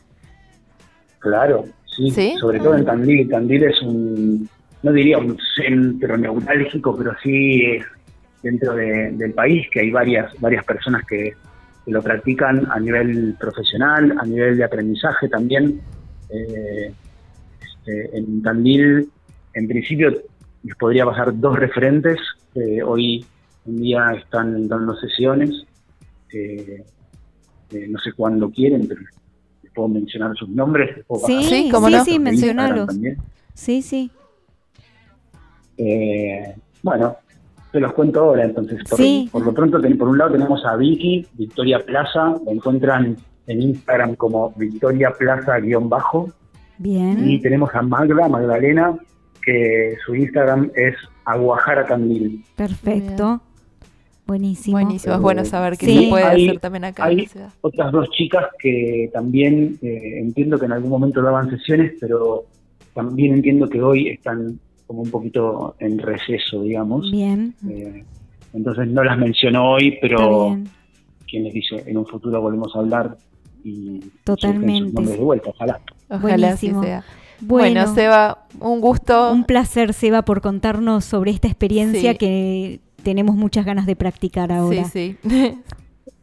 Claro, sí, ¿Sí? sobre todo en Tandil. Tandil es un, no diría un centro neurálgico, pero sí es dentro de- del país, que hay varias, varias personas que, que lo practican a nivel profesional, a nivel de aprendizaje también. Eh, este, en Tandil, en principio, les podría pasar dos referentes que hoy en día están dando sesiones. eh, eh, no sé cuándo quieren, pero les puedo mencionar sus nombres. Sí, Sí, cómo sí, no. sí, mencionalos. Sí, sí. Eh, bueno, te los cuento ahora entonces. Por, Sí. por lo pronto, por un lado tenemos a Vicky, Victoria Plaza, la encuentran en Instagram como Victoria Plaza-bajo. Bien. Y tenemos a Magda, Magdalena, que su Instagram es Aguajara Candil. Perfecto. Buenísimo. Buenísimo, es bueno saber que Sí. se puede Hay- hacer también acá en Hay la ciudad. otras dos chicas que también eh, entiendo que en algún momento daban sesiones, pero también entiendo que hoy están como un poquito en receso, digamos. Bien, Eh, entonces no las menciono hoy, pero quien les dice, en un futuro volvemos a hablar y Totalmente. nombres de vuelta, ojalá. Ojalá así Buenísimo. sea. Bueno, Bueno, Seba, un gusto. un placer, Seba, por contarnos sobre esta experiencia Sí. que tenemos muchas ganas de practicar ahora. Sí, sí.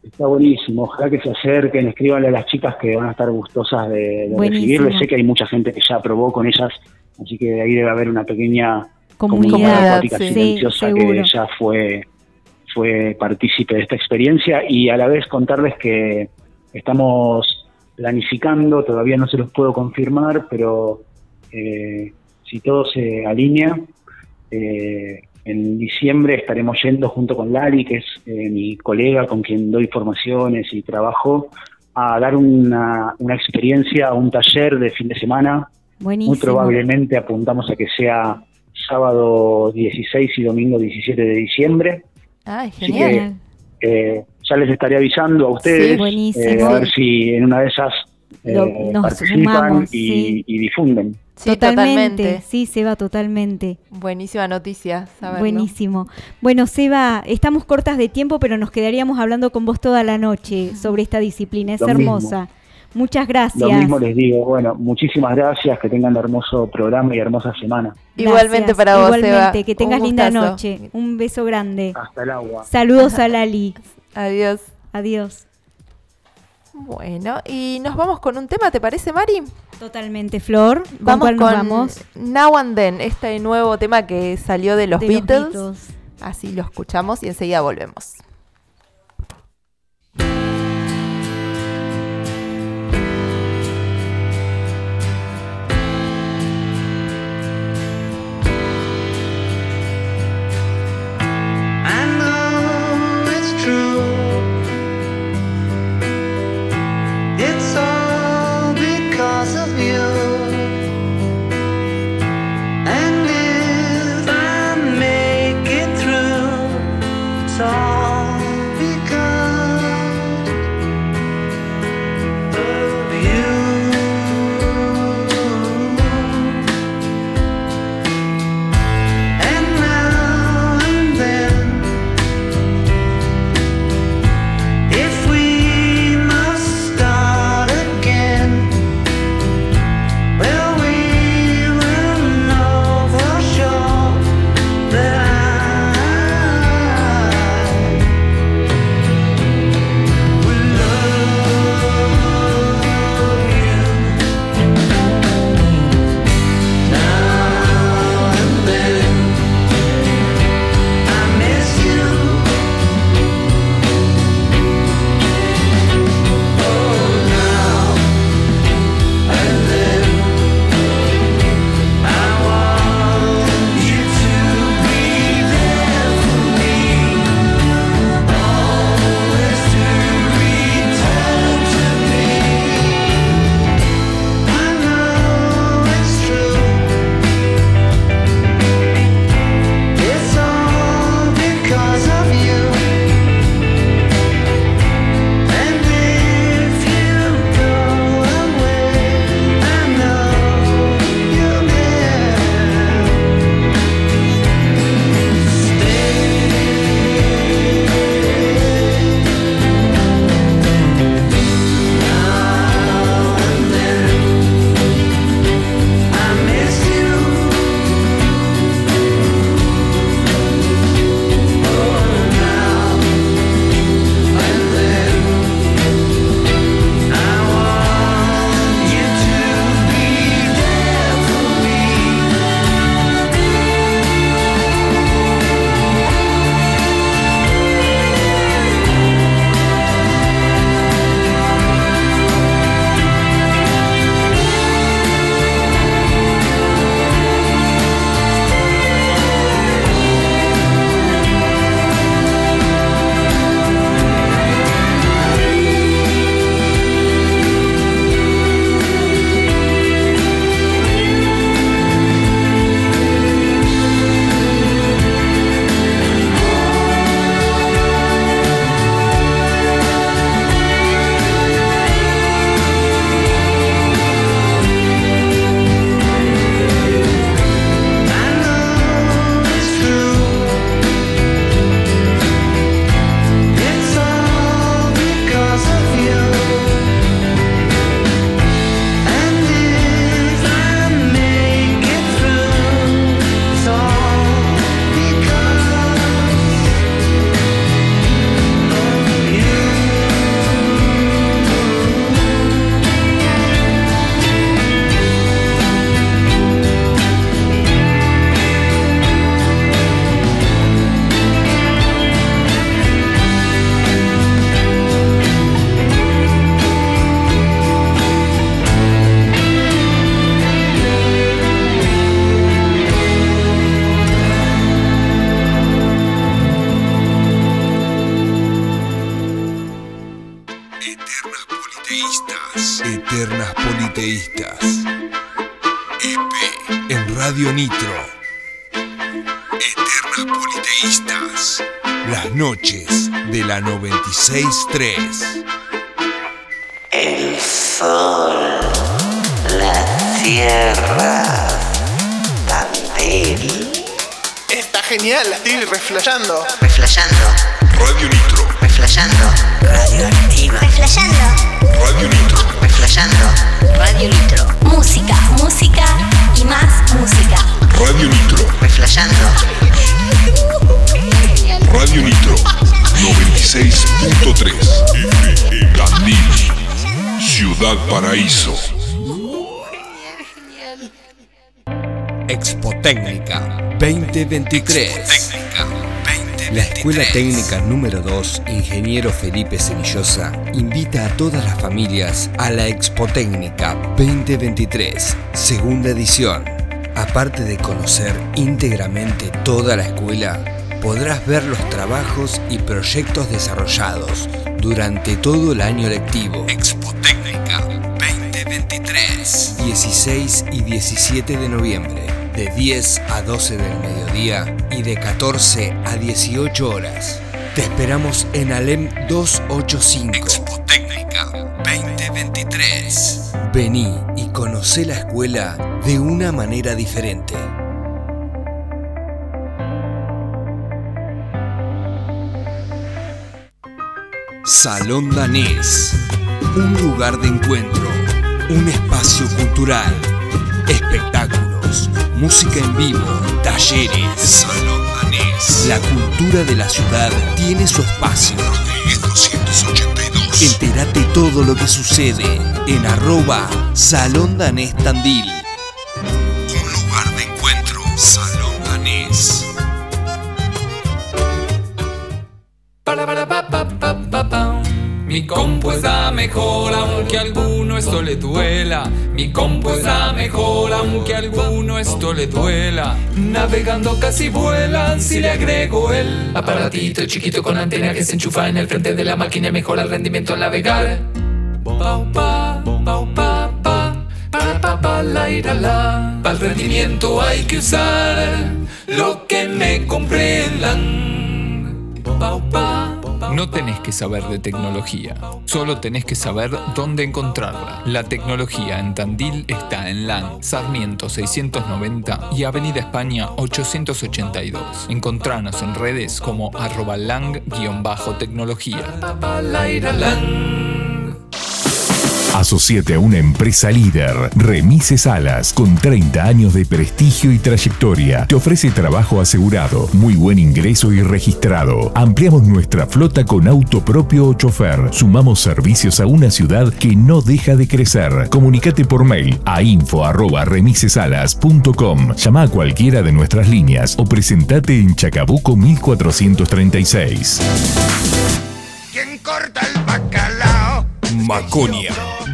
Está buenísimo, ojalá que se acerquen, escríbanle a las chicas que van a estar gustosas de, de. Sé que hay mucha gente que ya probó con ellas, así que ahí debe haber una pequeña Comunidad, Comunidad, acuática sí. silenciosa Sí, que ya fue, fue partícipe de esta experiencia y a la vez contarles que estamos planificando, todavía no se los puedo confirmar, pero eh, si todo se alinea, eh, en diciembre estaremos yendo junto con Lali, que es eh, mi colega con quien doy formaciones y trabajo, a dar una, una experiencia, un taller de fin de semana Buenísimo. muy probablemente apuntamos a que sea sábado 16 y domingo 17 de diciembre. Así genial. Genial. Eh, ya les estaré avisando a ustedes. Sí, buenísimo. eh, a ver si en una de esas eh, Lo- nos participan sumamos, y, sí. y difunden. Sí, totalmente. totalmente. Sí, Seba, totalmente. Buenísima noticia. saberlo. Buenísimo. Bueno, Seba, estamos cortas de tiempo, pero nos quedaríamos hablando con vos toda la noche sobre esta disciplina. Es Lo hermosa. Muchas gracias. Lo mismo les digo. Bueno, muchísimas gracias. Que tengan un hermoso programa y hermosa semana. Igualmente para vos, Igualmente, Seba. que tengas linda noche. Un beso grande. Hasta el agua. Saludos a Lali. Adiós. Adiós. Bueno, y nos vamos con un tema, ¿te parece, Mari? Totalmente, Flor. ¿Con Vamos cuál con vamos? Now and Then, este nuevo tema que salió de los De Beatles. Beatles. Así lo escuchamos y enseguida volvemos. 2023. La Escuela Técnica número 2, Ingeniero Felipe Semillosa, invita a todas las familias a la Expotécnica 2023, segunda edición. Aparte de conocer íntegramente toda la escuela, podrás ver los trabajos y proyectos desarrollados durante todo el año lectivo. Expotécnica 2023. 16 y 17 de noviembre, de 10 a 12 del mediodía y de 14 a 18 horas. Te esperamos en Alem 285. Expotécnica 2023. Vení y conoce la escuela de una manera diferente. Salón Danés. Un lugar de encuentro. Un espacio cultural. Espectáculos. Música en vivo. Talleres. Salón Danés. La cultura de la ciudad tiene su espacio. Rodríguez 282 Entérate todo lo que sucede en arroba Salón Danés Tandil. Un lugar de encuentro. Salón mejor aunque alguno esto le duela. Mi compu está mejor aunque alguno esto le duela. Navegando casi vuelan si le agrego el aparatito chiquito con antena que se enchufa en el frente de la máquina mejora el rendimiento al navegar. Pau, pa, pau, pa, pa, pa, pa, la, ira, la. El rendimiento hay que usar lo que me comprendan. Pau, pa, No tenés que saber de tecnología, solo tenés que saber dónde encontrarla. La tecnología en Tandil está en LAN, Sarmiento 690 y Avenida España 882. Encontranos en redes como arroba lang-tecnología. Asociate a una empresa líder, Remises Alas, con 30 años de prestigio y trayectoria. Te ofrece trabajo asegurado, muy buen ingreso y registrado. Ampliamos nuestra flota con auto propio o chofer. Sumamos servicios a una ciudad que no deja de crecer. Comunicate por mail a info@remisesalas.com. Llama a cualquiera de nuestras líneas o presentate en Chacabuco 1436. ¿Quién corta el bacalao? Maconia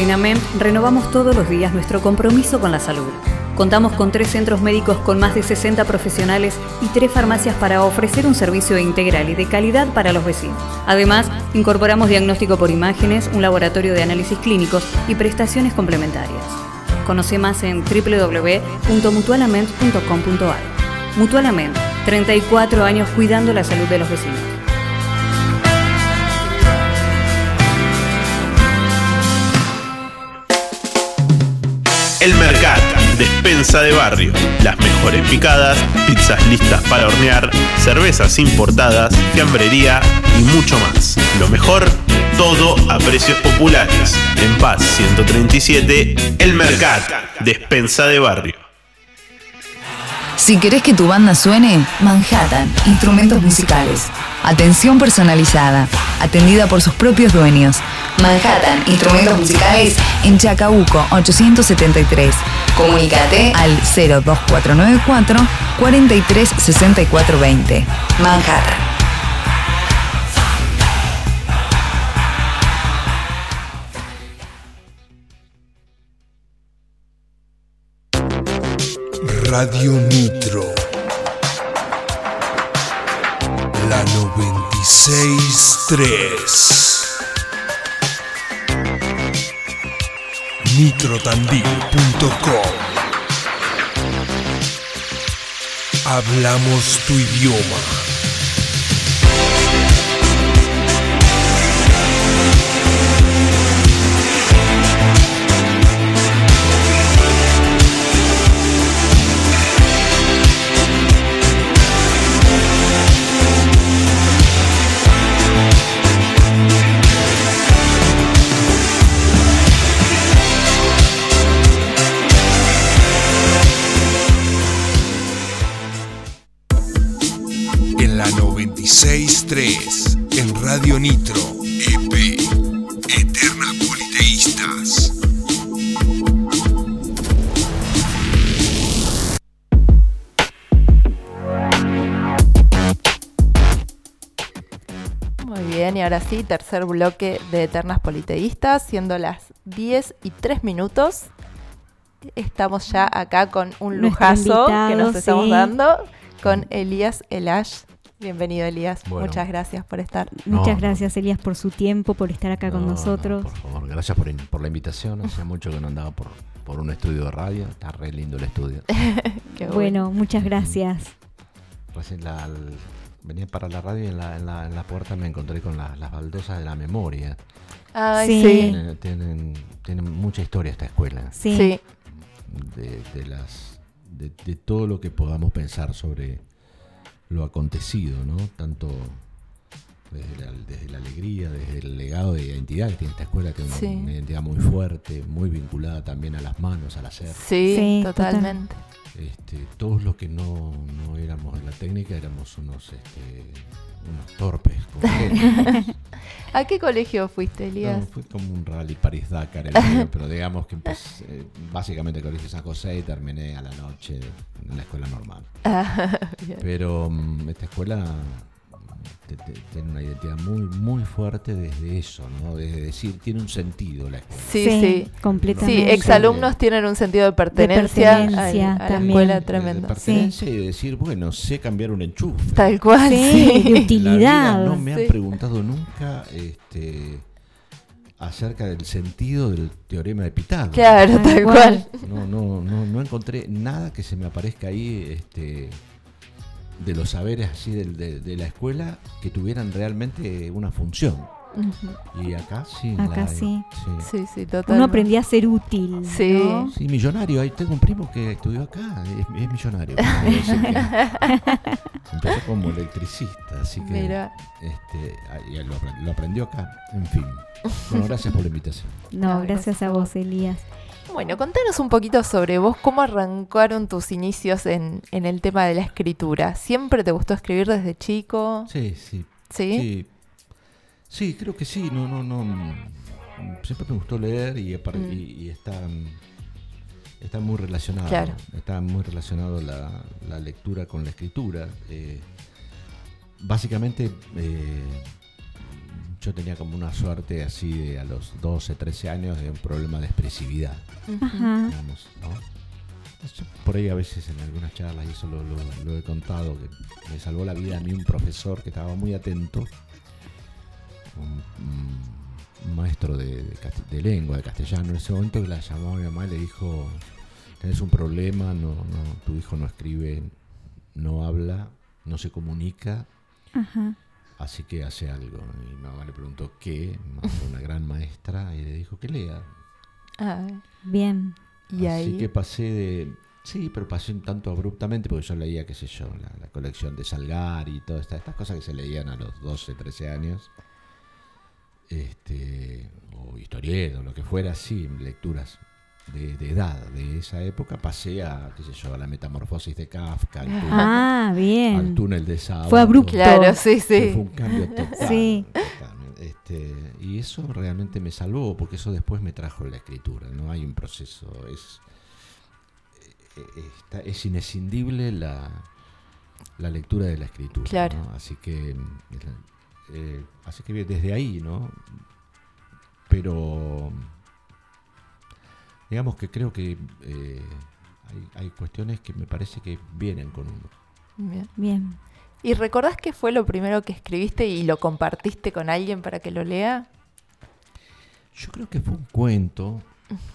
En renovamos todos los días nuestro compromiso con la salud. Contamos con tres centros médicos con más de 60 profesionales y tres farmacias para ofrecer un servicio integral y de calidad para los vecinos. Además, incorporamos diagnóstico por imágenes, un laboratorio de análisis clínicos y prestaciones complementarias. Conoce más en www.mutualament.com.ar. Mutualament, 34 años cuidando la salud de los vecinos. El Mercat, despensa de barrio. Las mejores picadas, pizzas listas para hornear, cervezas importadas, fiambrería y mucho más. Lo mejor, todo a precios populares. En Paz 137, El Mercat, despensa de barrio. Si querés que tu banda suene, Manhattan, instrumentos musicales. Atención personalizada, atendida por sus propios dueños. Manhattan, instrumentos musicales en Chacabuco 873. Comunícate al 02494 436420. Manhattan. Radio Nitro. La 963. Nitrotandil.com. Hablamos tu idioma. 963. En Radio Nitro. EP. Eterna Politeístas. Muy bien, y ahora sí, tercer bloque de Eternas Politeístas, siendo las 10 y 3 minutos. Estamos ya acá con un Nuestro lujazo que nos estamos sí. dando con Elías Elash. Bienvenido, Elías. Bueno. Muchas gracias por estar. Muchas No. gracias, Elías, por su tiempo, por estar acá con No, no, nosotros. por favor, gracias por, in- por la invitación. Hacía mucho que no andaba por, por un estudio de radio. Está re lindo el estudio. Qué bueno, muchas gracias. Recién la- venía para la radio y en la, en la, en la puerta me encontré con la- las baldosas de la memoria. Ay, Sí. sí. Tienen, tienen, tienen mucha historia esta escuela. Sí. Sí. De, de las, de, de todo lo que podamos pensar sobre lo acontecido, ¿no? Tanto desde la, desde la alegría, desde el legado de identidad que tiene esta escuela, que es una, Sí. una identidad muy fuerte, muy vinculada también a las manos, al hacer. Sí, Sí, totalmente. Este, todos los que no, no éramos de la técnica éramos unos, este, unos torpes. ¿A qué colegio fuiste, Elías? No, fue como un rally París-Dakar, el pero digamos que empecé, eh, básicamente el colegio San José y terminé a la noche en la escuela normal. Ah, pero mm, esta escuela tiene una identidad muy muy fuerte desde eso, ¿no? Desde decir, tiene un sentido la escuela. Sí, Sí, sí. completamente. Sí, exalumnos tienen un sentido de pertenencia, pertenencia a, a la también. escuela De tremendo. pertenencia y de decir, bueno, sé cambiar un enchufe. Tal cual, Sí, sí. de La utilidad. vida no me Sí. han preguntado nunca este, acerca del sentido del teorema de Pitágoras. Claro, Tal tal cual. No, no, no, no encontré nada que se me aparezca ahí este, de los saberes así del- de, de la escuela que tuvieran realmente una función. Y acá sí. Acá la hay, sí. Sí, sí, Uno aprendía a ser útil. Sí. ¿no? Sí, millonario. Ahí tengo un primo que estudió acá, es, es millonario. Empezó como electricista, así que Mira. este, ahí lo, lo aprendió acá. En fin. Bueno, gracias por la invitación. No, gracias a vos, Elías. Bueno, contanos un poquito sobre vos, cómo arrancaron tus inicios en, en el tema de la escritura. ¿Siempre te gustó escribir desde chico? Sí, sí. ¿Sí? Sí, Sí, creo que sí. No, no, no. Siempre me gustó leer y, apar- Mm. y, y está, mm, está muy relacionado. Claro. Está muy relacionado la, la lectura con la escritura. Eh, básicamente, eh, yo tenía como una suerte así de a los 12, 13 años de un problema de expresividad. Ajá. digamos, ¿no? Por ahí a veces en algunas charlas, y eso lo, lo- lo he contado, que me salvó la vida a mí un profesor que estaba muy atento, un, un maestro de, de de lengua, de castellano, en ese momento que la llamó a mi mamá y le dijo, tenés un problema, no, no, tu hijo no escribe, no habla, no se comunica, Ajá. Así que hace algo. Y mi mamá le preguntó qué, una gran maestra, y le dijo que lea. Ah, Bien. y Así ahí. que pasé de. Sí, pero pasé un tanto abruptamente porque yo leía, qué sé yo, la, la colección de Salgar y todas estas, estas cosas que se leían a los 12, 13 años. Este, o historietas, o lo que fuera, sí, lecturas de, de edad de esa época. Pasé a, qué sé yo, a la metamorfosis de Kafka, al túnel, Ah, bien. al túnel de sábado. Fue abrupto. Claro, sí, sí. Fue un cambio total. Sí. total. Este, y eso realmente me salvó, porque eso después me trajo la escritura. No hay un proceso, es, está- es inescindible la, la lectura de la escritura. Claro. ¿no? Así que, eh, así que desde ahí, ¿no? Pero digamos que creo que eh, hay, hay cuestiones que me parece que vienen con uno. Bien. Bien. ¿Y recordás qué fue lo primero que escribiste y lo compartiste con alguien para que lo lea? Yo creo que fue un cuento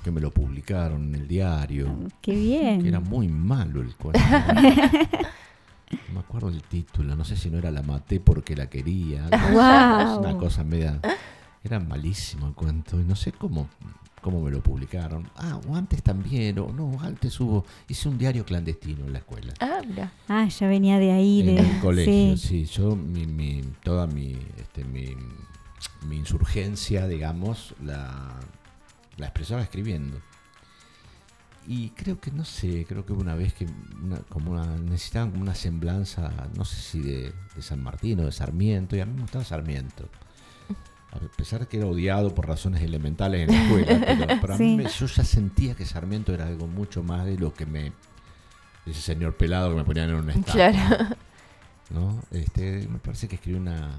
que me lo publicaron en el diario. Qué bien. Que era muy malo el cuento. No me acuerdo el título, no sé si no era La maté porque la quería. Guau. Una cosa media. Era malísimo el cuento y no sé cómo, cómo me lo publicaron. Ah, o antes también, o no, antes hubo. Hice un diario clandestino en la escuela. Ah, mira. Ah, ya venía de ahí. En de, el colegio, sí. sí. Yo, mi, mi, toda mi, este, mi, mi insurgencia, digamos, la, la expresaba escribiendo. Y creo que, no sé, creo que una vez que una, como una, necesitaban como una semblanza, no sé si de, de San Martín o de Sarmiento, y a mí me gustaba Sarmiento. Pesar de que era odiado por razones elementales en la escuela, pero para mí Sí. me- yo ya sentía que Sarmiento era algo mucho más de lo que me... Ese señor pelado que me ponían en una estatua. Claro. ¿no? Este, me parece que escribió una,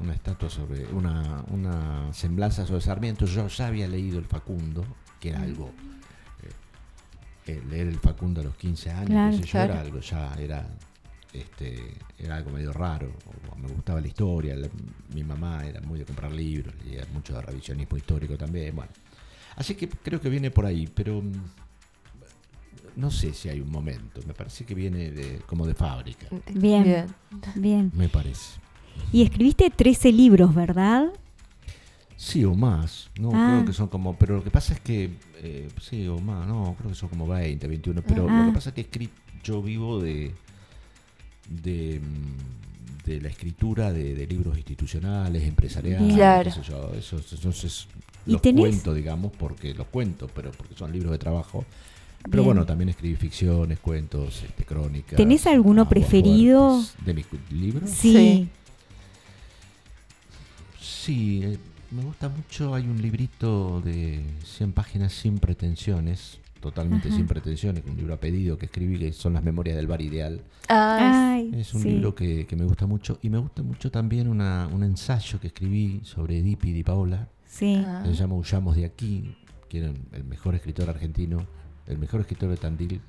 una estatua sobre, una, una semblanza sobre Sarmiento. Yo ya había leído el Facundo, que era algo, eh, eh, leer el Facundo a los 15 años, Claro, sé yo, claro. era algo ya, era, este, era algo medio raro. o me gustaba la historia, la- mi mamá era muy de comprar libros, leía mucho de revisionismo histórico también, bueno. Así que creo que viene por ahí, pero mm, no sé si hay un momento, me parece que viene de, como de fábrica, Bien. Bien. Bien. me parece. Y escribiste 13 libros, ¿verdad? Sí, o más. No, Ah. creo que son como. Pero lo que pasa es que. eh, sí, o más. No, creo que son como 20, 21. Pero Ah. lo que pasa es que escri- yo vivo de. De, mm, de la escritura de, de libros institucionales, empresariales. Claro. qué sé yo, eso, entonces. ¿Y Los tenés? cuento, digamos, porque los cuento, pero porque son libros de trabajo. Pero Bien. bueno, también escribí ficciones, cuentos, este, crónicas. ¿Tenés alguno preferido? ¿De mis libros? Sí. Sí. Sí, eh, me gusta mucho. Hay un librito de 100 páginas sin pretensiones, totalmente Ajá. sin pretensiones, un libro a pedido que escribí, que son las memorias del bar ideal. Ay, Es un sí. libro que, que me gusta mucho. Y me gusta mucho también una, un ensayo que escribí sobre Edipi y Di Paola, Sí. Ah. se llama Huyamos de aquí, que era el mejor escritor argentino, el mejor escritor de Tandil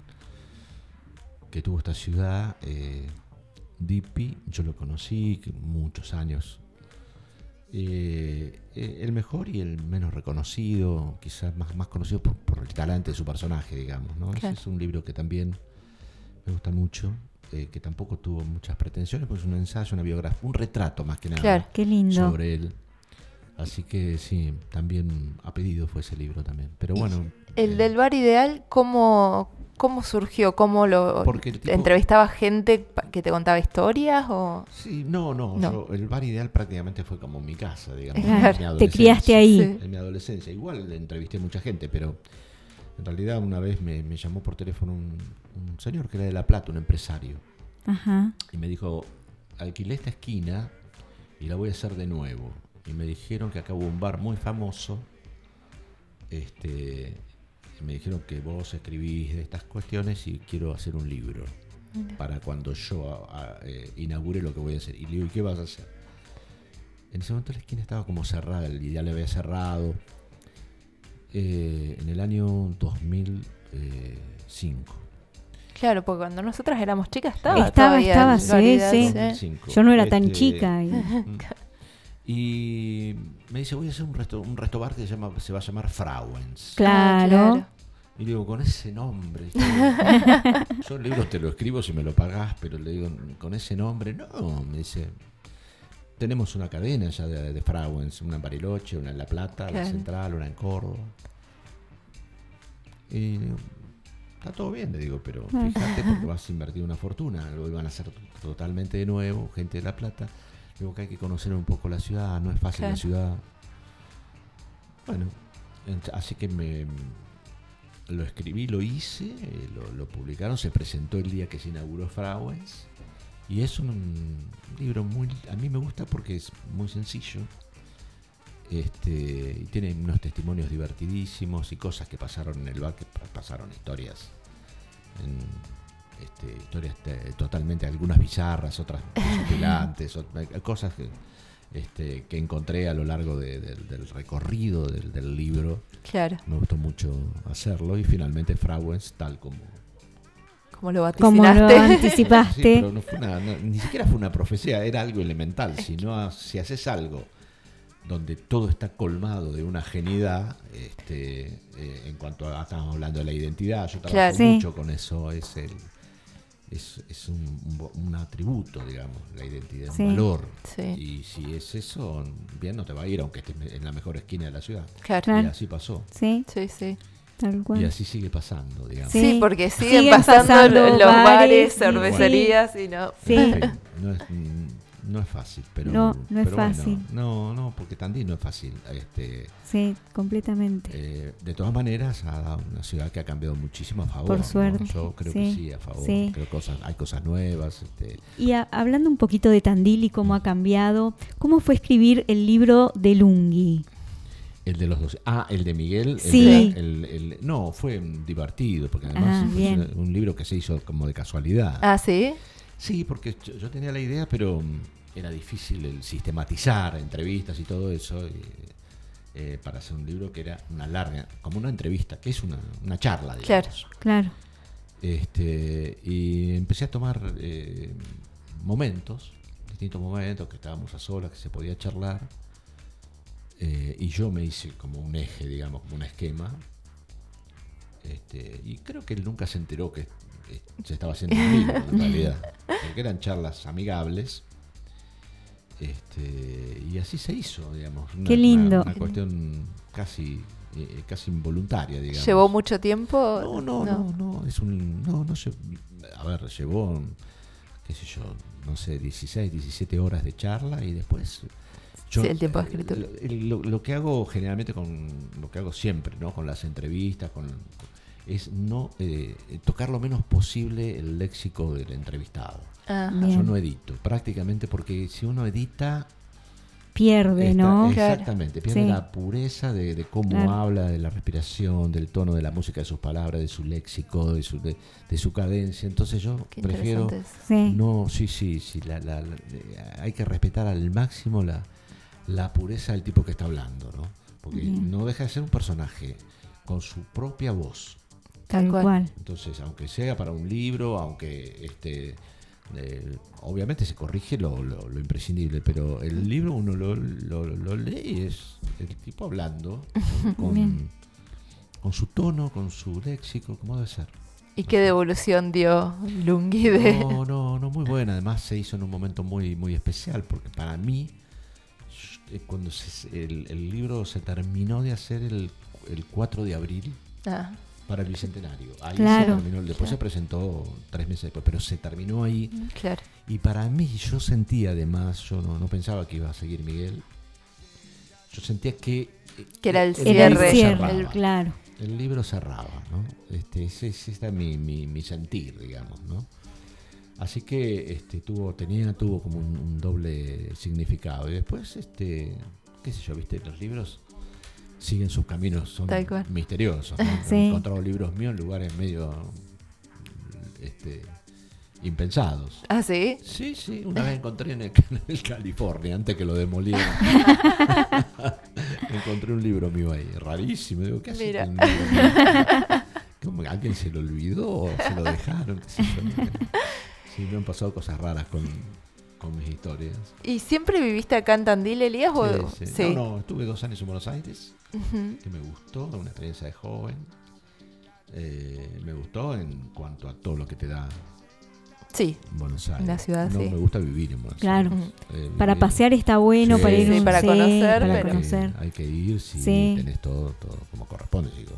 que tuvo esta ciudad. Eh, Dipi, yo lo conocí muchos años. Eh, eh, el mejor y el menos reconocido, quizás más, más conocido por, por el talante de su personaje, digamos. ¿no? Ese Claro. es un libro que también me gusta mucho, eh, que tampoco tuvo muchas pretensiones, pues es un ensayo, una biografía, un retrato más que nada Claro. Qué lindo. sobre él. Así que sí, también ha pedido fue ese libro también. Pero bueno. El del bar ideal, ¿cómo, cómo surgió? ¿Cómo lo Porque tipo- entrevistaba gente que te contaba historias o Sí, no, no, No. yo- el bar ideal prácticamente fue como mi casa, digamos. Claro, en mi te criaste ahí. Sí. En mi adolescencia. Igual entrevisté mucha gente, pero en realidad una vez me, me llamó por teléfono un, un señor que era de La Plata, un empresario, Ajá. y me dijo, alquilé esta esquina y la voy a hacer de nuevo. Y me dijeron que acá hubo un bar muy famoso, este, me dijeron que vos escribís de estas cuestiones y quiero hacer un libro para cuando yo a- a- eh, inaugure lo que voy a hacer. Y le digo, ¿y qué vas a hacer? En ese momento la esquina estaba como cerrada, el ideal le había cerrado. Eh, en el año 2005. Claro, porque cuando nosotras éramos chicas estaba Estaba, todavía estaba, sí, sí. 2005. Yo no era tan Este, chica. y-. Y me dice, voy a hacer un resto, un resto bar que se, llama, se va a llamar Frauens. Claro. claro. Y le digo, con ese nombre. yo- Yo el libro te lo escribo si me lo pagás, pero le digo, con ese nombre, no. Me dice, tenemos una cadena ya de, de Frauens, una en Bariloche, una en La Plata, la. Central, una en Córdoba. Y digo, está todo bien, le digo, pero Ah. fíjate porque vas a invertir una fortuna, lo iban a hacer totalmente de nuevo, gente de La Plata. Digo que hay que conocer un poco la ciudad, no es fácil Claro. la ciudad. Bueno, así que me lo escribí, lo hice, eh, lo, lo publicaron, se presentó el día que se inauguró Frauens. Y es un libro muy. A mí me gusta porque es muy sencillo. Este, y tiene unos testimonios divertidísimos y cosas que pasaron en el bar, que pa- pasaron historias. en, este, historias te- totalmente, algunas bizarras, otras desopilantes, ot- eh, cosas que, este, que encontré a lo largo de- del- del recorrido del, del libro. Claro. Me gustó mucho hacerlo y finalmente Frauens, tal como Como lo Como lo vaticinaste. anticipaste. Sí, pero no fue una- no- ni siquiera fue una profecía, era algo elemental. Si, no, ha- si haces algo donde todo está colmado de una geniedad, este, eh, en cuanto a, estamos hablando de la identidad, yo trabajo Claro. Sí. mucho con eso, es el es, es un, un bo- un atributo, digamos, la identidad, Sí. un valor. Sí. Y si es eso, bien no te va a ir, aunque estés en la mejor esquina de la ciudad. Claro. Y así pasó. Sí, Sí, sí. tal cual. Y así sigue pasando, digamos. Sí, porque siguen, Siguen pasando, pasando los bares, bares, sí, cervecerías y no. Sí. En fin, no, es, no es fácil, pero. No, no es pero bueno, fácil. no, no, porque Tandil no es fácil. Este, Sí, completamente. eh, de todas maneras, ha dado una ciudad que ha cambiado muchísimo a favor. Por ¿no? suerte, Yo creo sí, que sí, a favor. sí. Creo cosas, hay cosas nuevas. Este, Y a- hablando un poquito de Tandil y cómo ha cambiado, ¿cómo fue escribir el libro de Lungi? el de los dos. Ah, el de Miguel. el Sí. de- el- el- no, fue divertido, porque además Ah, es bien. un, un libro que se hizo como de casualidad. Ah, sí. Sí, porque yo, yo tenía la idea, pero mm, era difícil el sistematizar entrevistas y todo eso y, eh, para hacer un libro que era una larga, como una entrevista, que es una, una charla, digamos. Claro. Claro. Este, y empecé a tomar eh, momentos, distintos momentos que estábamos a solas, que se podía charlar, eh, y yo me hice como un eje, digamos, como un esquema. Este, y creo que él nunca se enteró que eh, se estaba haciendo un libro, en realidad, porque eran charlas amigables. Este, y así se hizo, digamos. una- Qué lindo. Una, una cuestión casi, eh, casi involuntaria, digamos. ¿Llevó mucho tiempo? No, no, no, no, es un, no, no sé, a ver, llevó, qué sé yo, no sé, 16, 17 horas de charla y después... Sí, el tiempo de escritura. Lo, el- lo- lo que hago generalmente con, lo que hago siempre, ¿no? Con las entrevistas, con, es no eh, tocar lo menos posible el léxico del entrevistado. Ajá. Yo no edito, prácticamente porque si uno edita, Pierde, Esta- ¿no? Exactamente, pierde Sí. la pureza de, de cómo Claro. habla, de la respiración, del tono de la música, de sus palabras, de su léxico, de su, de, de su cadencia. Entonces yo Qué prefiero... Sí. No, sí, sí, sí, la- la- la- eh, hay que respetar al máximo la, la pureza del tipo que está hablando, ¿no? Porque Bien. no deja de ser un personaje con su propia voz. Tal cual. cual. Entonces, aunque sea para un libro, aunque este eh, obviamente se corrige lo, lo- lo imprescindible, pero el libro uno lo, lo- lo lee y es el tipo hablando con, su tono, con su léxico, como debe ser. ¿Y qué devolución dio Lungi de.? No, no, no, muy buena. Además se hizo en un momento muy, muy especial, porque para mí, eh, cuando se- el, el libro se terminó de hacer el, el 4 de abril, Ah, para el bicentenario. Ahí Claro. se terminó, después se presentó tres meses después, pero se terminó ahí. claro. Y para mí, yo sentía además, yo no, no pensaba que iba a seguir Miguel. Yo sentía que. Que era el libro Era el Cierre, cierre, cerraba. claro. El libro cerraba, ¿no? Este, ese, ese mi, mi, mi sentir, digamos, ¿no? Así que este, tuvo, tenía, tuvo como un, un doble significado. Y después, este, qué sé yo, viste, los libros siguen sus caminos, son misteriosos. ¿no? Sí. He encontrado libros míos en lugares medio este, impensados. ¿Ah, sí? Sí, sí, una vez encontré en el, California, antes que lo demolieran. encontré un libro mío ahí, rarísimo. Digo, ¿qué Mira. con un libro mío? ¿Cómo, ¿Alguien se lo olvidó se lo dejaron? ¿Qué sé yo? Sí, me han pasado cosas raras con, con mis historias. ¿Y siempre viviste acá en Tandil, Elías? o- Sí, sí. sí. No, no, estuve dos años en Buenos Aires, que me gustó, una experiencia de joven. Eh, me gustó en cuanto a todo lo que te da Sí. Buenos Aires. La ciudad, no sí. me gusta vivir en Buenos Claro. Aires. Eh, Para pasear está bueno, Sí. para ir Sí, un- para sí, conocer, para pero- conocer. Hay que ir si Sí. tenés todo, todo como corresponde. Sigo,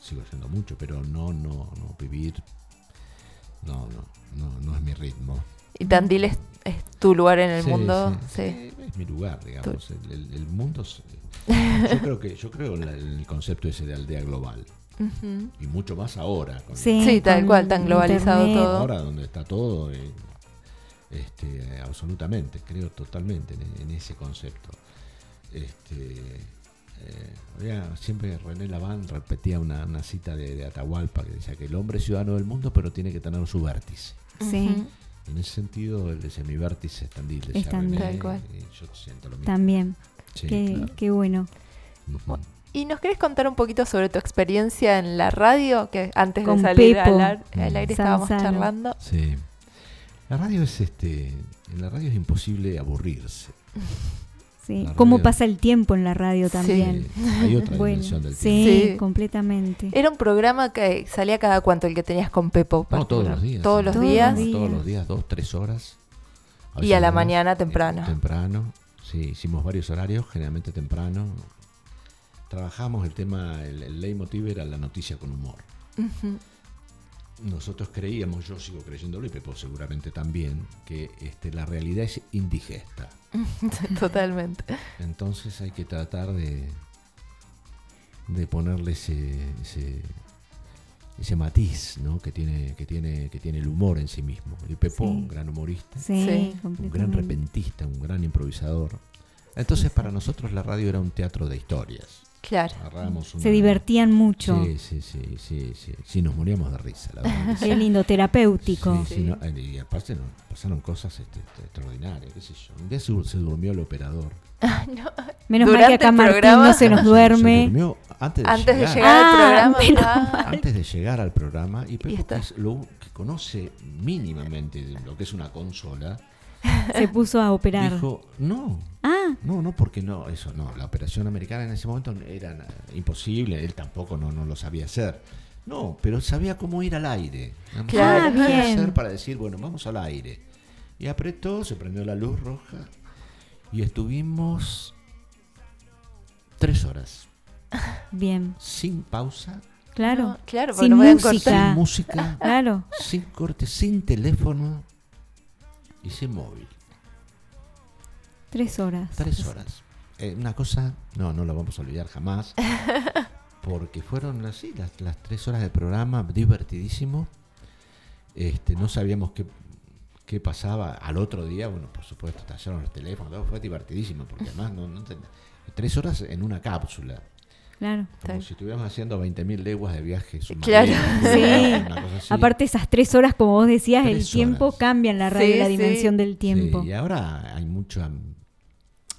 sigo yendo mucho, pero no, no, no vivir. No, no, no, no es mi ritmo. ¿Y Tandil es, es tu lugar en el Sí, mundo? sí, es mi lugar, digamos. El, el- el mundo. es- yo creo que yo creo en el concepto ese de aldea global y mucho más ahora. con- Sí, Sí, tal cual, tan globalizado internet. todo. Ahora donde está todo, eh, este, absolutamente, creo totalmente en, en ese concepto. Este, eh, había- siempre René Laván repetía una, una cita de, de Atahualpa que decía que el hombre es ciudadano del mundo, pero tiene que tener su vértice. Sí. En ese sentido, el de semivértice es Tandil. Es Tandil. Tal cual. yo siento lo mismo. También. Sí, qué, claro. qué bueno. Ujú. ¿Y nos querés contar un poquito sobre tu experiencia en la radio? Que antes Con de salir Pepo al, ar- al aire estábamos Sanzano. charlando. Sí. La radio es este. En la radio es imposible aburrirse. Sí. ¿Cómo pasa el tiempo en la radio también? Sí, hay otra Bueno, dimensión del sí, tiempo. Sí. completamente. Era un programa que salía cada cuánto el que tenías con Pepo. No, todos los días. Todos sí. los Todos días. Todos los días, dos, tres horas. Y a la mañana eh, temprano. Temprano. Sí, hicimos varios horarios, generalmente temprano. Trabajamos el tema, el, el leitmotiv era la noticia con humor. Ujú. Nosotros creíamos, yo sigo creyéndolo y Pepo seguramente también, que este, la realidad es indigesta. Totalmente. Entonces hay que tratar de, de ponerle ese, ese, ese matiz ¿no? que, tiene, que, tiene, que tiene el humor en sí mismo. Y Pepo, Sí. un gran humorista, Sí, Sí. un gran repentista, un gran improvisador. Entonces para nosotros la radio era un teatro de historias. Claro. Agarrábamos Se una- divertían mucho. Sí, sí, sí, sí, sí, sí, nos moríamos de risa, la verdad. Qué lindo, terapéutico. Sí, sí, no, eh, y aparte no, pasaron cosas este, extraordinarias, qué sé yo. Un día se, se durmió el operador. Menos mal que Durante acá Martín programa- no se nos Se duerme. durmió antes de Antes de llegar. llegar al Ah, programa. menos ah, antes de llegar al programa y Pepo, está. que es lo que conoce mínimamente de lo que es una consola, Se puso a operar. dijo, no, Ah, no, no, porque no, eso no, la operación americana en ese momento era imposible, él tampoco no, no lo sabía hacer. No, pero sabía cómo ir al aire. Claro. Sabía qué Ah, bien. hacer para decir, bueno, vamos al aire. Y apretó, se prendió la luz roja y estuvimos tres horas, bien. sin pausa, Claro. No, claro, Sin música. sin música, Claro. sin corte, sin teléfono sin móvil. Tres horas. Tres horas. Eh, una cosa, no, no lo vamos a olvidar jamás. Porque fueron así las, las tres horas de programa, divertidísimo. Este, no sabíamos qué, qué pasaba al otro día. Bueno, por supuesto, tallaron los teléfonos, todo fue divertidísimo, porque además no, no Tres horas en una cápsula. Claro. Como Tal. si estuviéramos haciendo 20.000 leguas de viaje Claro. submarino. Sí. Aparte esas tres horas, como vos decías, el tiempo horas. cambia en la radio, Sí, la sí. dimensión del tiempo. Sí, y ahora hay mucha...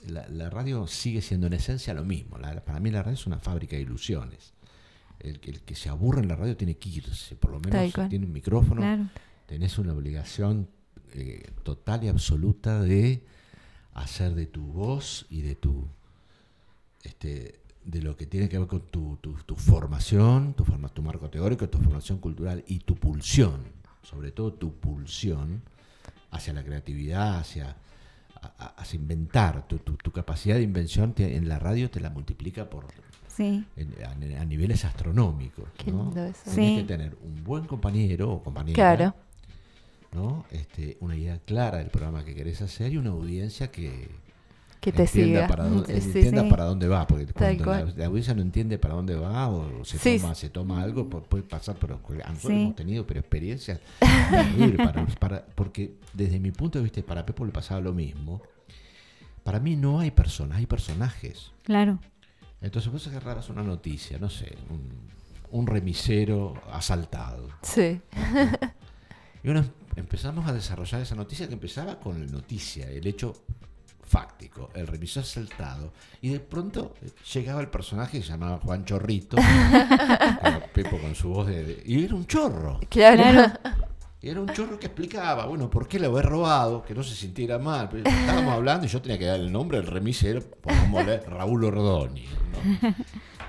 La, la radio sigue siendo en esencia lo mismo. La- para mí la radio es una fábrica de ilusiones. El, que- el que se aburre en la radio tiene que irse. Por lo menos si tiene un micrófono, Claro. tenés una obligación eh, total y absoluta de hacer de tu voz y de tu... Este, de lo que tiene que ver con tu, tu, tu formación, tu, forma, tu marco teórico, tu formación cultural y tu pulsión, sobre todo tu pulsión hacia la creatividad, hacia, hacia inventar. Tu, tu- tu capacidad de invención te- en la radio te la multiplica por Sí. en- a, a niveles astronómicos. Qué ¿no? lindo eso. Tenés Sí. que tener un buen compañero o compañera. Claro. ¿no? Este, una idea clara del programa que querés hacer y una audiencia que, Que te entienda siga. para dónde, Sí, entienda sí. para dónde va, porque cuando la, la audiencia no entiende para dónde va o se, Sí. toma, se toma algo, pu- puede pasar, pero nosotros hemos tenido pero experiencias para, para- porque desde mi punto de vista, para Pepo le pasaba lo mismo, para mí no hay personas, hay personajes. Claro. Entonces vos agarrarás una noticia, no sé, un, un remisero asaltado. Sí. Y bueno, empezamos a desarrollar esa noticia que empezaba con la noticia, el hecho fáctico, el remisor asaltado. Y de pronto eh, llegaba el personaje que se llamaba Juan Chorrito, con Pepo con su voz de, de- Y era un chorro. Claro. Y era un chorro que explicaba, bueno, por qué lo había robado, que no se sintiera mal. Pero estábamos hablando y yo tenía que dar el nombre del remisero, pongámosle Raúl Ordoni. ¿no?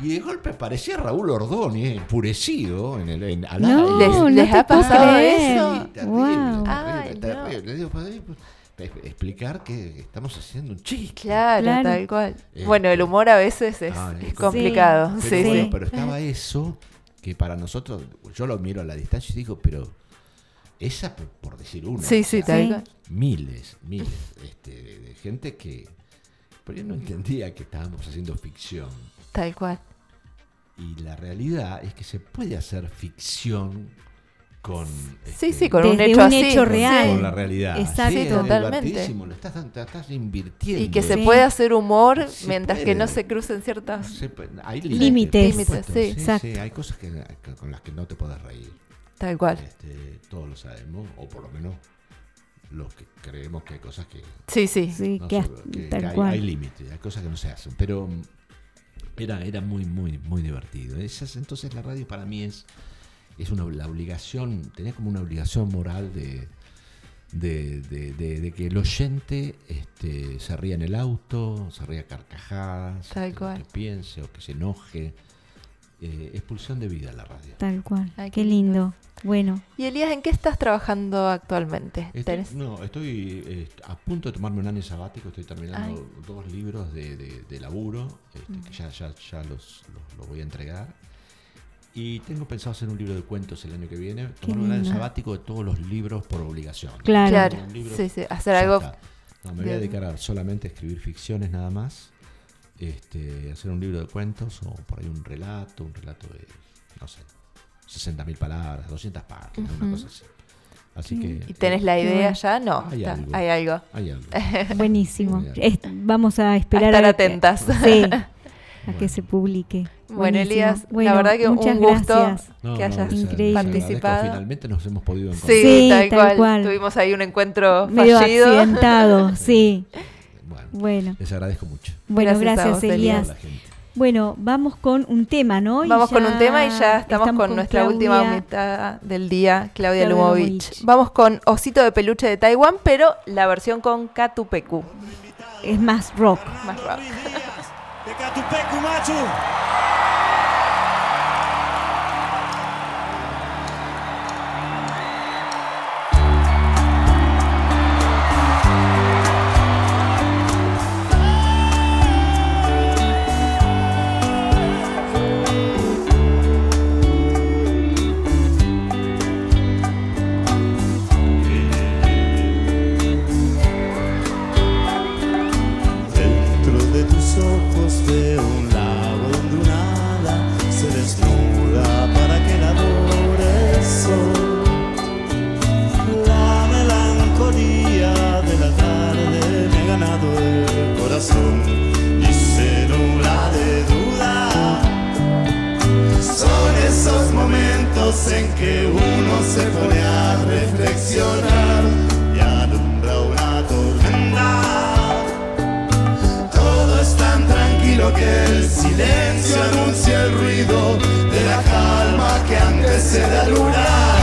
Y de golpe aparecía Raúl Ordoni, eh, enfurecido, en el, en, al No, aire. ¿Les- les ha pasado creer. eso? Terrible, Wow. Terrible. Le digo, "Padre, pues, pe- explicar que estamos haciendo un chiste. Claro, Claro. tal cual. Eh, bueno, el humor a veces es, Ah, es complicado. Pero, Sí, bueno, sí. pero estaba eso que para nosotros, yo lo miro a la distancia y digo, pero esa por, por decir una. Sí, tal cual. Miles, miles este, de, de gente que. Pero yo no entendía que estábamos haciendo ficción. Tal cual. Y la realidad es que se puede hacer ficción con Sí, este, sí, con un hecho un así. hecho real. con la realidad. Exacto. Sí, Totalmente. divertidísimo, lo estás, te estás invirtiendo. Y que se Sí. puede hacer humor Se mientras que puede. no se crucen ciertas... Se hay Límites. Límites, sí. Exacto. hay cosas que, que- con las que no te puedes reír. Tal cual. Este, todos lo sabemos, o por lo menos los que creemos que hay cosas que, Sí, sí. Sí, no que, que- tal que hay, cual. hay límites, hay cosas que no se hacen, pero era, era muy, muy, muy divertido. Esas- entonces la radio para mí es, es una, la obligación, tenía como una obligación moral de, de, de- de- de que el oyente este, se ría en el auto, se ría a carcajadas, Tal este, cual. que piense o que se enoje. Eh, expulsión de vida la radio. Tal cual. Ay, qué qué lindo. Bueno, Y Elías, ¿en qué estás trabajando actualmente? Estoy- ¿Tenés- no, estoy eh, a punto de tomarme un año sabático, estoy terminando Ay. dos libros de, de- de laburo, este, que ya, ya, ya los, los- los voy a entregar. Y tengo pensado hacer un libro de cuentos el año que viene, tomarme un año sabático de todos los libros por obligación. Claro. Claro, Un libro, sí, sí, hacer algo está. No, me voy a de- dedicar a solamente escribir ficciones nada más, este, hacer un libro de cuentos o por ahí un relato, un relato de, no sé, 60.000 palabras, 200 páginas, una cosa así. Así que... ¿Y tenés la idea ya? No, Hay está- algo. hay algo. Hay algo. buenísimo. Vamos a esperar A estar atentas. Sí, a que se publique. Bueno. Elías, Bueno, la verdad que un gusto gracias. Que no, hayas Increíble. participado. Finalmente nos hemos podido encontrar. Sí, Sí, tal, tal cual. cual. Tuvimos ahí un encuentro Medio fallido. accidentado, sí. Bueno, Bueno, les agradezco mucho. bueno, Gracias gracias, vos, Elías. Bueno, vamos con un tema, ¿no? Vamos con un tema y ya estamos, con, nuestra última mitad del día, Claudia Claudia Lumovich. Lumovich. Vamos con Osito de Peluche de Taiwán, pero la versión con Katupeku. Es más rock. Más rock. De Catupecu, macho. Y se nubla de duda. Son esos momentos en que uno se pone a reflexionar y alumbra una tormenta. Todo es tan tranquilo que el silencio anuncia el ruido de la calma que antecede al huracán.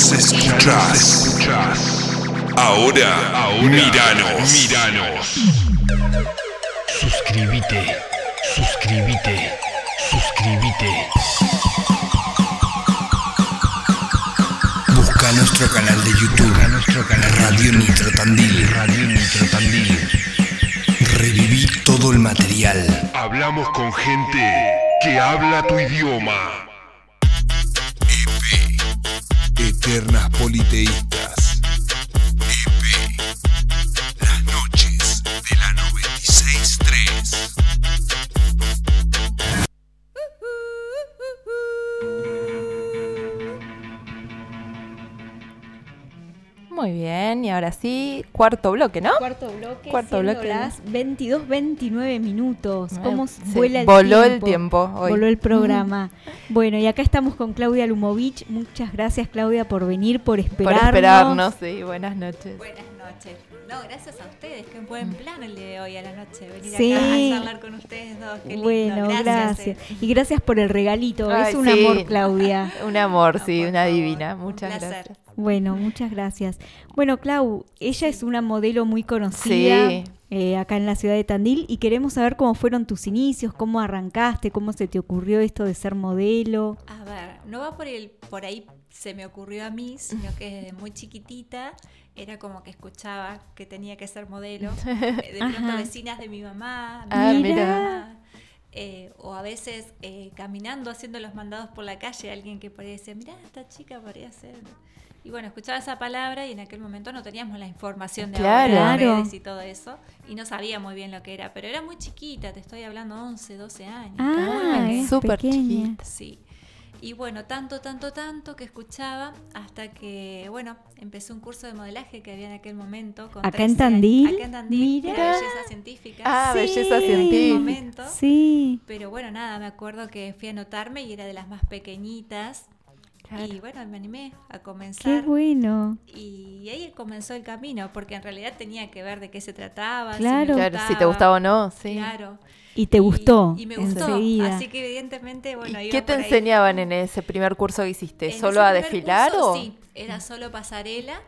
Nos escuchás. Ahora, miranos. Miranos. Suscríbete, suscríbete, suscríbete. Busca nuestro canal de YouTube. nuestro canal Radio Nitro Tandil. Radio Nitro Tandil. Reviví todo el material. Hablamos con gente que habla tu idioma. Eternas Politeístas. Muy bien, y ahora sí, cuarto bloque, ¿no? Cuarto bloque, Cuarto bloque. las 22, 29 minutos. Ah, ¿Cómo sí, vuela el voló tiempo? el tiempo hoy. Voló el programa. bueno, y acá estamos con Claudia Lumovich. Muchas gracias, Claudia, por venir, por Por esperarnos. esperarnos, sí, buenas noches. Buenas noches. No, gracias a ustedes. Qué buen plan el de hoy a la noche. Venir Sí. acá a charlar con ustedes dos. Qué lindo. Bueno, gracias. eh. Y gracias por el regalito. Ay, es un sí. amor, Claudia. Un amor, sí, una divina. Muchas placer. gracias. Bueno, muchas gracias. Bueno, Clau, ella es una modelo muy conocida Sí. eh, acá en la ciudad de Tandil y queremos saber cómo fueron tus inicios, cómo arrancaste, cómo se te ocurrió esto de ser modelo. A ver, no va por el por ahí se me ocurrió a mí, sino que desde muy chiquitita era como que escuchaba que tenía que ser modelo. Eh, De pronto vecinas de mi mamá, mi Ah, mamá, eh, o a veces eh, caminando haciendo los mandados por la calle, alguien que por ahí decía, mira, esta chica podría ser. Y bueno, escuchaba esa palabra y en aquel momento no teníamos la información de Claro. ahora, Claro. redes y todo eso, y no sabía muy bien lo que era, pero era muy chiquita, te estoy hablando 11, 12 años. Ah, Súper chiquita. Sí. Y bueno, tanto, tanto, tanto que escuchaba hasta que, bueno, empecé un curso de modelaje que había en aquel momento. Con ¿Acá en 13 años. Tandil? Acá en Tandil, Mira. era belleza científica. Ah, Sí. belleza en aquel científica. momento. Sí. Pero bueno, nada, me acuerdo que fui a anotarme y era de las más pequeñitas. Y bueno, me animé a Qué comenzar. bueno. Y ahí comenzó el camino, porque en realidad tenía que ver de qué se trataba. Claro. si me Claro, si te gustaba o no, sí. Claro. Y te gustó. Y me gustó. enseguida. Así que evidentemente, bueno, ¿Y iba qué te por ahí. enseñaban en ese primer curso que hiciste? En ¿Solo ese a desfilar curso, o...? Sí, era solo pasarela,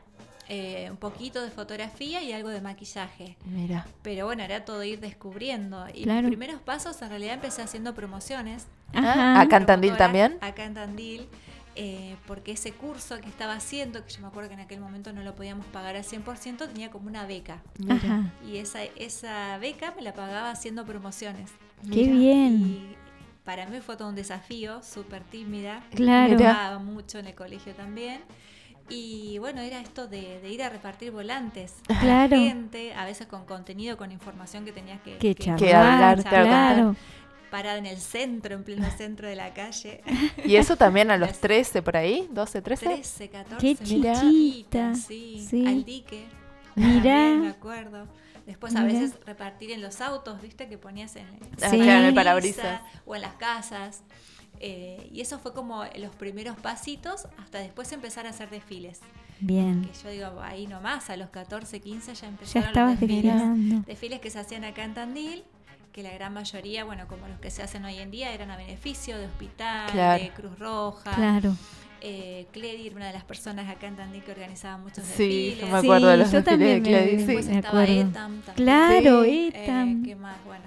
eh, un poquito de fotografía y algo de maquillaje. Mira. Pero bueno, era todo ir descubriendo. Y Claro. mis primeros pasos en realidad empecé haciendo promociones. Ajá. ¿Acá en Tandil promotora, también? Tandil. Eh, porque ese curso que estaba haciendo, que yo me acuerdo que en aquel momento no lo podíamos pagar al 100%, tenía como una beca. Ajá. Y esa, esa beca me la pagaba haciendo promociones. Qué bien. Y para mí fue todo un desafío, súper tímida. Claro. Trabajaba mucho en el colegio también. Y bueno, era esto de, de ir a repartir volantes a la Claro. gente, a veces con contenido, con información que tenías que, Que que- charlar, Que hablar, claro, claro. Parada en el centro, en pleno centro de la calle. ¿Y eso también a los 13 por ahí? ¿12, 13? 13, 14. Qué chiquita. Sí, Sí. al dique. Mirá. También me acuerdo. Después a Mirá. veces repartir en los autos, viste, que ponías en, Ah, Sí. claro, en el parabrisas o en las casas. Eh, y eso fue como los primeros pasitos hasta después empezar a hacer desfiles. Bien. Que yo digo, ahí nomás, a los 14, 15 ya empezaron estabas los desfiles. desfilando. Desfiles que se hacían acá en Tandil, que la gran mayoría, bueno, como los que se hacen hoy en día, eran a beneficio de hospital, Claro. de Cruz Roja. Claro. Eh, Cledi era una de las personas acá en Tandil que organizaba muchos Sí, desfiles. yo me acuerdo de los yo desfiles de también me- Cledi, sí. Después me estaba acuerdo. Etam también. Claro, Sí, Etam. Eh, ¿Qué más? Bueno,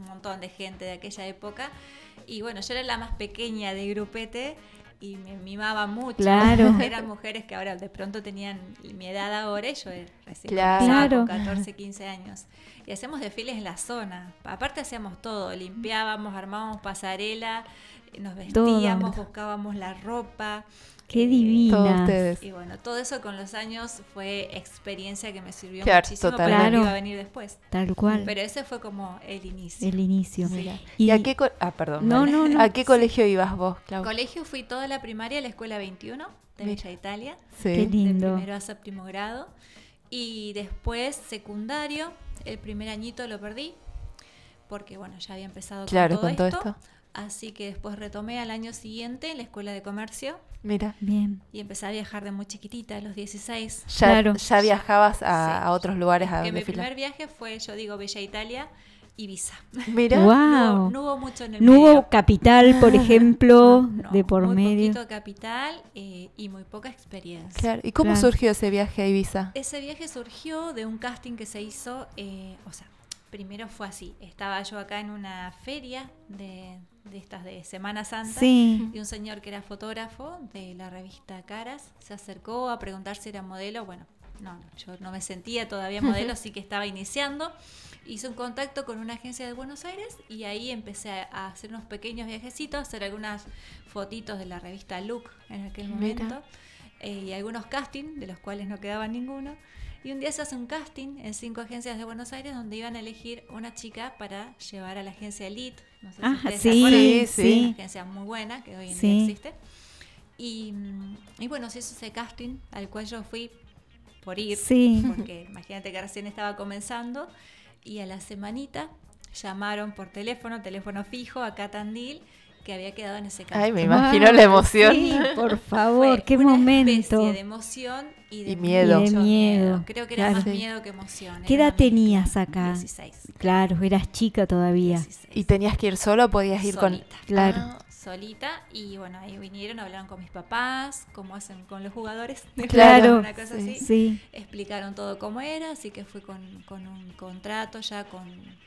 un montón de gente de aquella época. Y bueno, yo era la más pequeña de grupete y me mimaba mucho. Claro. Eran mujeres que ahora de pronto tenían mi edad ahora y yo recién Claro. con Claro. 14, 15 años. Y hacemos desfiles en la zona. Aparte hacíamos todo, limpiábamos, armábamos pasarela, nos Todo. vestíamos, buscábamos la ropa. Qué Todos divina. ustedes. Y bueno, todo eso con los años fue experiencia que me sirvió Claro, muchísimo para lo que Claro. iba a venir después. Tal cual. Pero ese fue como el inicio. el inicio. Sí. ¿Y a qué co- Ah, perdón. No, no, no. ¿A qué colegio ibas vos, Clau? Colegio fui toda la primaria a la escuela 21 de Mira. Villa Italia, Sí. Qué de lindo. primero a séptimo grado. Y después secundario, el primer añito lo perdí, porque bueno, ya había empezado Claro, con todo, con todo esto, esto. Así que después retomé al año siguiente en la escuela de comercio Mira. Bien. y empecé a viajar de muy chiquitita, a los 16. Ya, Claro. ya viajabas a, Sí. a otros lugares a que mi primer viaje fue, yo digo, Bella Italia, Ibiza. Mira. No, Wow. hubo- no hubo mucho en el No medio. hubo capital, por ejemplo, de por muy medio. poquito capital eh, y muy poca experiencia. Claro. ¿Y cómo Claro. surgió ese viaje a Ibiza? Ese viaje surgió de un casting que se hizo, eh, o sea, primero fue así. Estaba yo acá en una feria de, de estas de Semana Santa Sí. y un señor que era fotógrafo de la revista Caras se acercó a preguntar si era modelo. Bueno, no, yo no me sentía todavía modelo, así que estaba iniciando. Hice un contacto con una agencia de Buenos Aires y ahí empecé a, a hacer unos pequeños viajecitos, hacer algunas fotitos de la revista Look en aquel Mira. momento eh, y algunos castings, de los cuales no quedaba ninguno. Y un día se hace un casting en cinco agencias de Buenos Aires donde iban a elegir una chica para llevar a la agencia Elite. No sé si Ah, sí, sí, Es sí. Una agencia muy buena que hoy en Sí. día existe. Y, y bueno, se hizo ese casting al cual yo fui por ir, Sí. porque imagínate que recién estaba comenzando y a la semanita llamaron por teléfono, teléfono fijo, acá a Tandil, que había quedado en ese casting. Ay, me imagino la emoción. Sí, por favor, Fue qué una momento. de emoción y de Y miedo. Y de miedo, Creo que era claro. más Sí. miedo que emoción. ¿Qué era edad tenías acá? 16. Claro, eras chica todavía. ¿Y tenías que ir solo o podías ir Solita. con...? Claro. Ah, solita y bueno, ahí vinieron, hablaron con mis papás, como hacen con los jugadores. Claro, Una cosa sí. así. Sí. Explicaron todo cómo era, así que fui con, con un contrato ya con,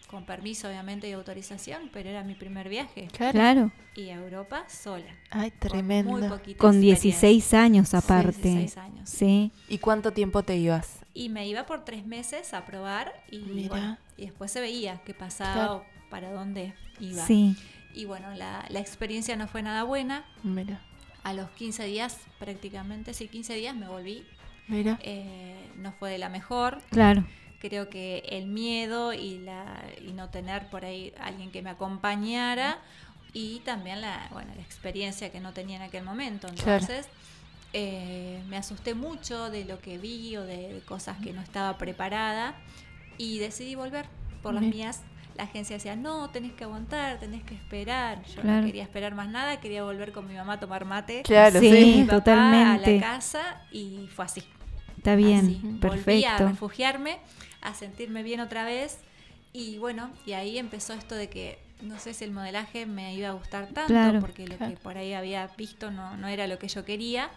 con permiso obviamente y autorización, pero era mi primer viaje. Claro. Y a Europa sola. Ay, con tremendo. muy poquita Con experiencia. 16 años aparte. 16 años. Sí. ¿Y cuánto tiempo te ibas? Y me iba por tres meses a probar y, bueno, y después se veía qué pasaba Claro. o para dónde iba. Sí. Y bueno, la, la experiencia no fue nada buena. Mira. A los 15 días prácticamente, sí, 15 días me volví. Mira. Eh, no fue de la mejor. Claro. Creo que el miedo y, la, y no tener por ahí alguien que me acompañara y también la, bueno, la experiencia que no tenía en aquel momento. Claro. Entonces, eh, me asusté mucho de lo que vi o de, de cosas que no estaba preparada y decidí volver por las Bien. mías. La agencia decía, no, tenés que aguantar, tenés que esperar. Yo Claro. no quería esperar más nada, quería volver con mi mamá a tomar mate. Claro, Sí, sí. mi papá totalmente. A la casa y fue así. Está bien, Así. Volví a perfecto. refugiarme, a sentirme bien otra vez. Y bueno, y ahí empezó esto de que no sé si el modelaje me iba a gustar tanto, Claro. porque lo que por ahí había visto no, no era lo que yo quería.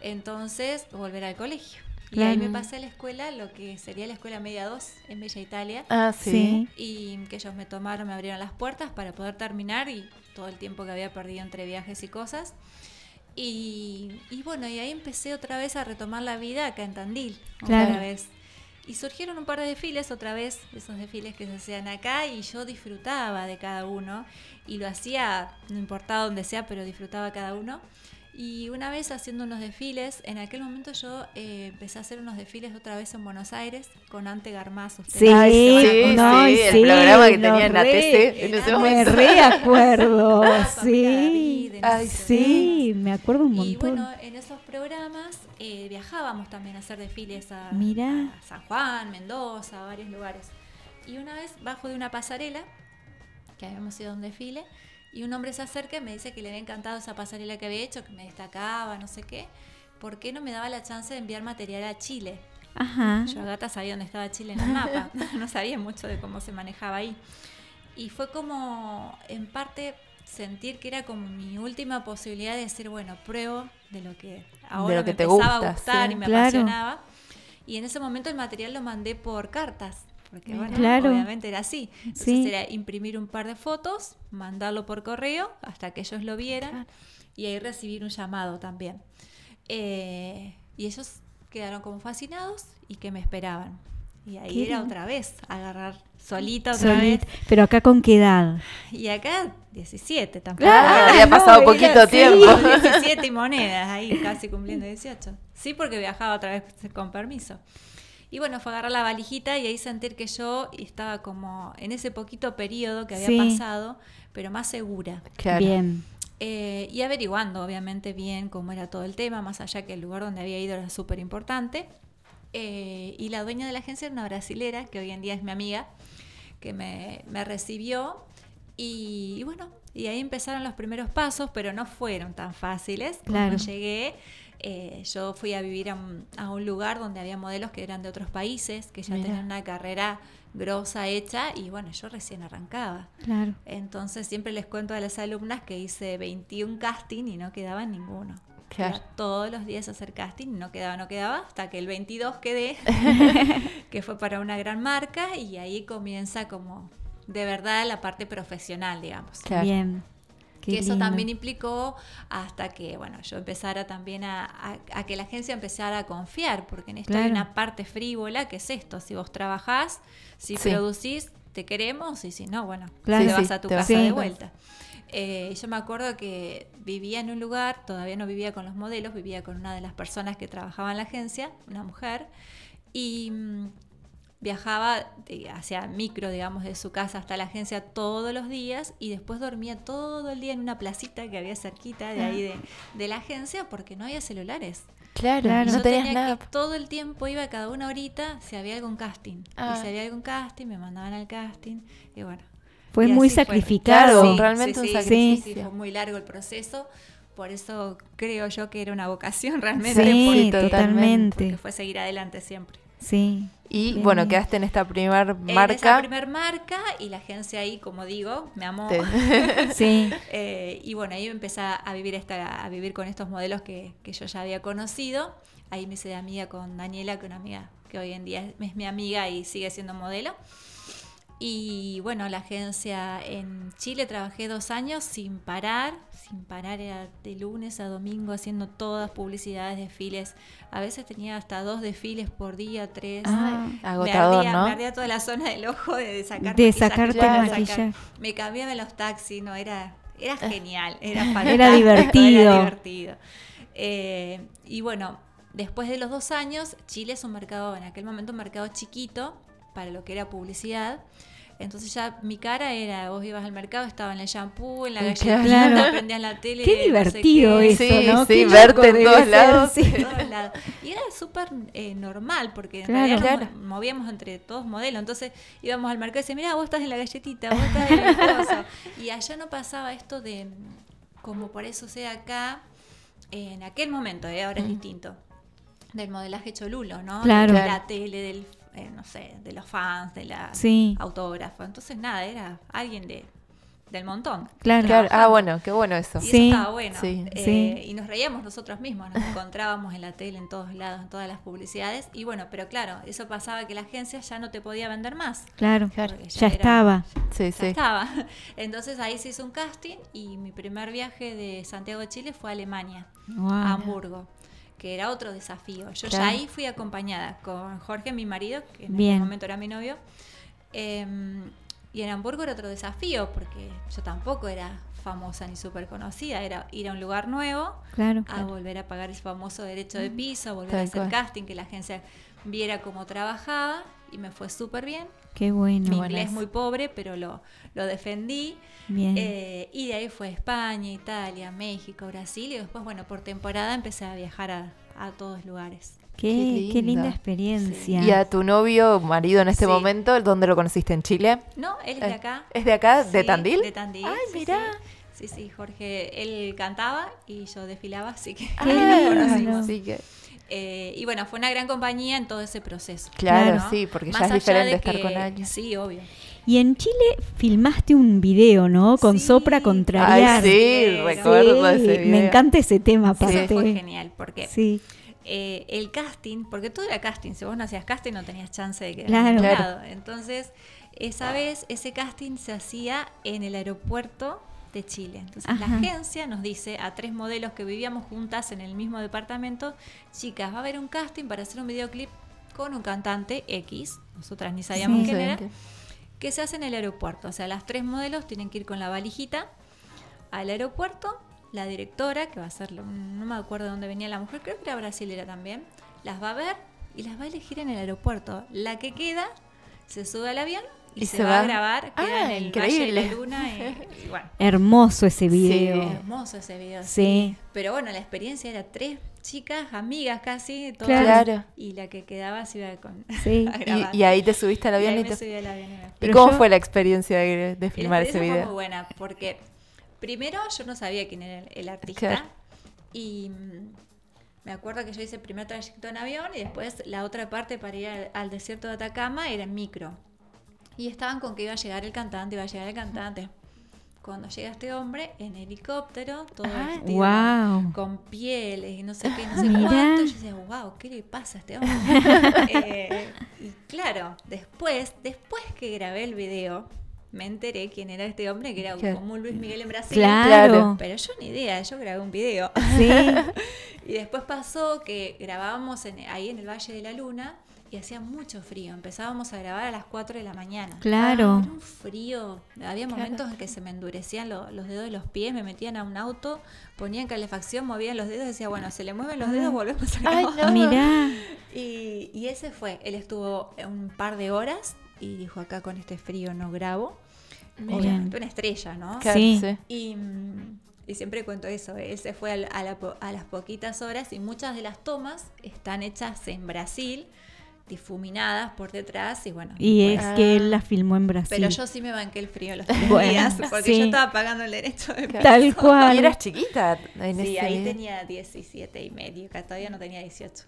Entonces, volver al colegio. Y ahí me Claro. pasé a la escuela, lo que sería la escuela media 2 en Bella Italia. Ah, sí. Y que ellos me tomaron, me abrieron las puertas para poder terminar y todo el tiempo que había perdido entre viajes y cosas. Y, y bueno, y ahí empecé otra vez a retomar la vida acá en Tandil. Claro. Otra vez. Y surgieron un par de desfiles otra vez, esos desfiles que se hacían acá, y yo disfrutaba de cada uno. Y lo hacía, no importaba donde sea, pero disfrutaba cada uno. Y una vez haciendo unos desfiles, en aquel momento yo eh, empecé a hacer unos desfiles otra vez en Buenos Aires con Ante Garmaz. Sí, se van a sí, no, sí, el programa que tenía en la TC en ese Me reacuerdo, sí. David, Ay. Sí, me acuerdo un Y montón. bueno, en esos programas eh, viajábamos también a hacer desfiles a, Mirá. a San Juan, Mendoza, a varios lugares. Y una vez bajo de una pasarela, que habíamos ido a un desfile, y un hombre se acerca y me dice que le había encantado esa pasarela que había hecho, que me destacaba, no sé qué. ¿Por qué no me daba la chance de enviar material a Chile? Ajá. Yo Agata sabía dónde estaba Chile en el mapa, no sabía mucho de cómo se manejaba ahí. Y fue como, en parte, sentir que era como mi última posibilidad de decir, bueno, pruebo de lo que ahora lo que me te empezaba gusta, a gustar sí. y me Claro. apasionaba. Y en ese momento el material lo mandé por cartas, porque bueno, Claro. obviamente era así. Entonces Sí. era imprimir un par de fotos, mandarlo por correo hasta que ellos lo vieran y ahí recibir un llamado también. Eh, y ellos quedaron como fascinados y que me esperaban. Y ahí Qué era otra vez, agarrar solita otra Solita. vez. Pero acá con qué edad? Y acá 17 tampoco. Ah, había pasado poquito tiempo. 17 y monedas, ahí casi cumpliendo 18. Sí, porque viajaba otra vez con permiso. Y bueno, fue agarrar la valijita y ahí sentir que yo estaba como en ese poquito periodo que había Sí. pasado, pero más segura. Claro. Bien. Eh, y averiguando, obviamente, bien cómo era todo el tema, más allá que el lugar donde había ido era súper importante. Eh, y la dueña de la agencia era una brasilera, que hoy en día es mi amiga, que me, me recibió Y, y bueno, y ahí empezaron los primeros pasos, pero no fueron tan fáciles. Claro. Cuando llegué, eh, yo fui a vivir a un, a un lugar donde había modelos que eran de otros países, que ya Mira. tenían una carrera grosa hecha y bueno, yo recién arrancaba. Claro. Entonces siempre les cuento a las alumnas que hice 21 casting y no quedaba ninguno. Claro. Todos los días hacer casting, no quedaba, no quedaba, hasta que el 22 quedé, que fue para una gran marca y ahí comienza como de verdad la parte profesional, digamos. Bien. Qué que eso también implicó hasta que, bueno, yo empezara también a, a- a que la agencia empezara a confiar, porque en esto hay una parte frívola que es esto, si vos trabajás, si Sí. producís, te queremos y si no, bueno, Claro. te Sí, vas a tu casa de vuelta. Eh, yo me acuerdo que vivía en un lugar, todavía no vivía con los modelos, vivía con una de las personas que trabajaba en la agencia, una mujer, y mm, viajaba hacia micro, digamos, de su casa hasta la agencia todos los días y después dormía todo el día en una placita que había cerquita de ahí de, de la agencia porque no había celulares. Claro, Claro. no Yo tenías tenía nada. que todo el tiempo iba cada una horita si había algún casting. Ah. Y si había algún casting, me mandaban al casting. Y bueno. Fue y muy así fue. sacrificado. Claro, realmente un sí, sacrificio. Sí, sí, fue muy largo el proceso. Por eso creo yo que era una vocación realmente. Sí, porque- Sí, totalmente. Porque fue seguir adelante siempre. Sí. Y bueno, bien. quedaste en esta primer En esa marca. primer marca y la agencia ahí, como digo, me amó. Sí. Eh, y bueno, ahí empecé a vivir esta, a vivir con estos modelos que, que yo ya había conocido. Ahí me hice de amiga con Daniela, que es una amiga que hoy en día es mi amiga y sigue siendo modelo. Y bueno, la agencia en Chile trabajé dos años sin parar, sin parar, era de lunes a domingo haciendo todas publicidades, desfiles. A veces tenía hasta dos desfiles por día, tres. Ah, Me agotador, ardía- ¿no? Me ardía toda la zona del ojo de, sacar De sacarte para maquillaje. Me cambiaba los taxis, no, era, era genial, era fantástico. Era divertido. Era divertido. Eh, y bueno, después de los dos años, Chile es un mercado, en aquel momento un mercado chiquito para lo que era publicidad. Entonces ya mi cara era, vos ibas al mercado, estaba en el shampoo, en la Sí, galletita, claro. prendías la tele. Qué no sé divertido qué. eso, Sí, ¿no? sí, Qué verte en todos lados. sí. de todos lados. Y era súper eh, normal, porque en Claro. realidad nos Claro. mo- movíamos entre todos modelos. Entonces íbamos al mercado y decíamos, mira, vos estás en la galletita, vos estás en el coso". Y allá no pasaba esto de, como por eso sea acá, en aquel momento, eh, ahora es distinto, del modelaje cholulo, ¿no? Claro. De la tele, del, eh, no sé, de los fans, de la Sí. autógrafa. Entonces, nada, era alguien de, del montón. Claro. Claro, ah, bueno, qué bueno eso. Y Sí. eso estaba bueno. Sí. Eh, Sí. Y nos reíamos nosotros mismos, nos encontrábamos en la tele, en todos lados, en todas las publicidades. Y bueno, pero claro, eso pasaba que la agencia ya no te podía vender más. Claro. Claro. Ya era- estaba. Sí, ya sí. estaba. Entonces ahí se hizo un casting y mi primer viaje de Santiago de Chile fue a Alemania, Wow. a Hamburgo, que era otro desafío. Yo Claro. ya ahí fui acompañada con Jorge, mi marido, que en Bien. ese momento era mi novio. Em, y en Hamburgo era otro desafío, porque yo tampoco era famosa ni súper conocida, era ir a un lugar nuevo, Claro. a volver a pagar ese famoso derecho de piso, a volver Tal a hacer cual. casting, que la agencia viera cómo trabajaba y me fue súper bien. Qué bueno. Mi inglés eso. muy pobre, pero lo, lo defendí. Bien. Eh, y de ahí fue España, Italia, México, Brasil. Y después, bueno, por temporada empecé a viajar a, a todos lugares. qué, qué qué linda experiencia. Y a tu novio, marido en este Sí. momento, ¿dónde lo conociste? ¿En Chile? No, él es de Eh, acá. ¿Es de acá? ¿De Sí, Tandil? De Tandil. Ay, sí, mirá. Sí. sí, sí, Jorge, él cantaba y yo desfilaba, así que Qué nos conocimos. Así que, Eh, y bueno, fue una gran compañía en todo ese proceso. Claro, ¿no? sí, porque ya es diferente estar que- con alguien. Sí, obvio. Y en Chile filmaste un video, ¿no? Con Sí. Sopra Contrariar. Ay, sí, recuerdo ese Me video. encanta ese tema, Eso aparte. fue genial, porque Sí, eh, el casting, porque todo era casting, si vos no hacías casting no tenías chance de quedar Claro. Claro. lado. Entonces, esa vez ese casting se hacía en el aeropuerto de Chile. Entonces, la agencia nos dice a tres modelos que vivíamos juntas en el mismo departamento, chicas, va a haber un casting para hacer un videoclip con un cantante X, nosotras ni sabíamos Sí. quién era, que se hace en el aeropuerto. O sea, las tres modelos tienen que ir con la valijita al aeropuerto. La directora, que va a ser, no me acuerdo de dónde venía la mujer, creo que era brasilera también, las va a ver y las va a elegir en el aeropuerto. La que queda se sube al avión y, Y se, se va, va. a grabar, queda Ah, en el increíble. Valle de la Luna y, y bueno. Hermoso ese video. Hermoso ese video. Sí. Pero bueno, la experiencia era tres chicas, amigas casi, todas. Claro. Y la que quedaba se iba con, Sí. a grabar. Y, y ahí te subiste al Y avión ahí y, me te... subí al avión y me fui. ¿Y Pero cómo yo- fue la experiencia de, de la filmar ese experiencia video? Fue muy buena porque primero yo no sabía quién era el, el artista Claro. y mm, me acuerdo que yo hice el primer trayecto en avión y después la otra parte para ir al, al desierto de Atacama era en micro. Y estaban con que iba a llegar el cantante, iba a llegar el cantante. Cuando llega este hombre en helicóptero, todo Ah, vestido guau. con pieles y no sé qué, no sé Mirá. cuánto. Yo decía, wow, ¿qué le pasa a este hombre? Eh, y claro, después, después que grabé el video, me enteré quién era este hombre, que era Claro. como Luis Miguel en Brasil. Claro. Claro. Pero yo ni idea, yo grabé un video. Sí. y después pasó que grabábamos en- ahí en el Valle de la Luna y hacía mucho frío. Empezábamos a grabar a las 4 de la mañana. Claro. Era un frío. Había momentos en que se me endurecían lo- los dedos de los pies, me metían a un auto, ponían calefacción, movían los dedos y decía, bueno, se le mueven los dedos, volvemos a Ay, grabar. no. Mirá. Y, y ese fue, él estuvo un par de horas y dijo acá con este frío no grabo. Bien. Obviamente una estrella, ¿no? Sí. sí. Y, y siempre cuento eso, él se fue a, la po- a las poquitas horas y muchas de las tomas están hechas en Brasil, difuminadas por detrás y bueno. Y pues, es que él la filmó en Brasil. pero yo sí me banqué el frío los tres Bueno, días porque sí. yo estaba pagando el derecho de Tal cual. Y eras chiquita en Sí, ese ahí tenía 17 y medio, que todavía no tenía 18.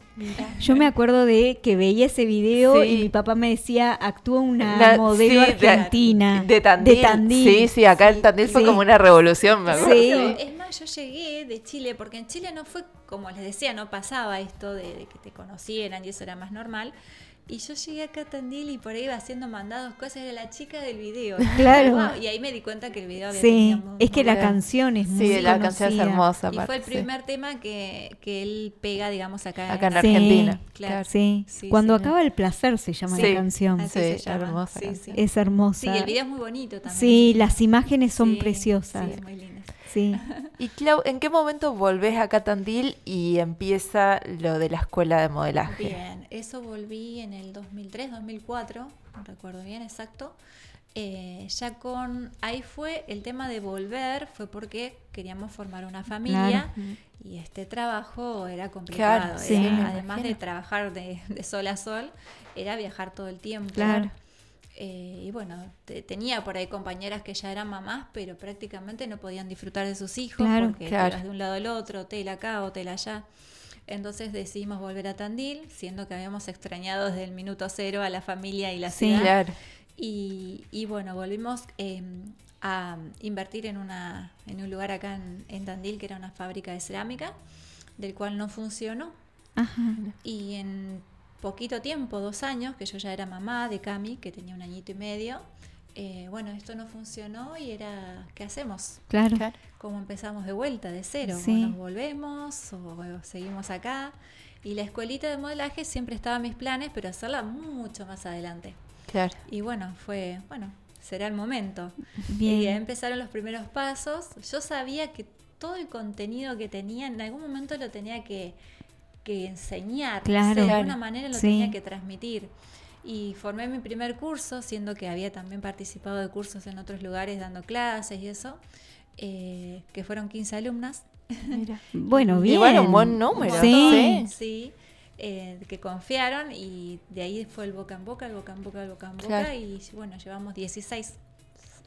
Yo me acuerdo de que veía ese video Sí. y mi papá me decía, actúa una La- modelo sí, de- argentina. De Tandil. De Tandil. Sí, sí, acá en Tandil fue como una revolución, me acuerdo. Es más, yo llegué de Chile, porque en Chile no fue, como les decía, no pasaba esto de, de que te conocieran y eso era más normal. Y yo llegué acá a Tandil y por ahí iba haciendo mandados, cosas, era la chica del video. Claro. Wow, Y ahí me di cuenta que el video había Sí, muy- es que la canción es muy Sí, la canción es hermosa. Y fue el sí. primer tema que, que él pega, digamos, acá, Acá en Sí, Argentina. Claro. Sí. Sí, Cuando sí. acaba el placer se llama Sí. la canción. Así Sí, se llama. hermosa Sí, canción. sí. Es hermosa. Sí, el video es muy bonito también. Sí, las imágenes son Sí, preciosas. Sí, es muy lindo. Sí. Y Clau, ¿en qué momento volvés acá a Tandil y empieza lo de la escuela de modelaje? Bien, eso volví en el 2003, 2004, no recuerdo bien exacto. Eh, ya con, ahí fue el tema de volver, fue porque queríamos formar una familia y este trabajo era complicado. Claro, sí, además de trabajar de, de sol a sol, era viajar todo el tiempo. Claro. Eh, y bueno, te- tenía por ahí compañeras que ya eran mamás, pero prácticamente no podían disfrutar de sus hijos Claro. porque Claro. de un lado al otro, hotel acá, hotel allá. Entonces decidimos volver a Tandil, siendo que habíamos extrañado desde el minuto cero a la familia y la Sí. ciudad. Claro. Y, y bueno, volvimos eh, a invertir en, una, en un lugar acá en, en Tandil, que era una fábrica de cerámica, del cual no funcionó. Ajá. Y en poquito tiempo, dos años, que yo ya era mamá de Cami, que tenía un añito y medio, eh, bueno, esto no funcionó y era, ¿qué hacemos? Claro. ¿Cómo empezamos de vuelta, de cero? Sí. ¿O nos volvemos o, o seguimos acá? Y la escuelita de modelaje siempre estaba en mis planes, pero hacerla mucho más adelante. Claro. Y bueno, fue, bueno, será el momento. Bien. Y empezaron los primeros pasos. Yo sabía que todo el contenido que tenía, en algún momento lo tenía que, que enseñar. de alguna manera lo Sí. tenía que transmitir. Y formé mi primer curso, siendo que había también participado de cursos en otros lugares dando clases y eso, eh, que fueron 15 alumnas. Mira. Bueno, bien. Igual un buen número. Sí. Sí, eh, que confiaron y de ahí fue el boca en boca, el boca en boca, el boca en boca Claro. y bueno, llevamos 16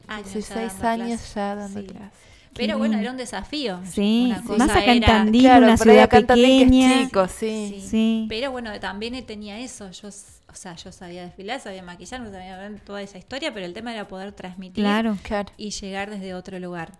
años. ya 16 dando años clases. ya dando Sí. clases. Pero bueno, era un desafío. Sí, Una cosa Más acá en Tandil, Claro, una ciudad pequeña. chico, sí. Sí. Pero bueno, también tenía eso. Yo, s- o sea, yo sabía desfilar, sabía maquillar, sabía ver toda esa historia, pero el tema era poder transmitir Claro. Claro. y llegar desde otro lugar.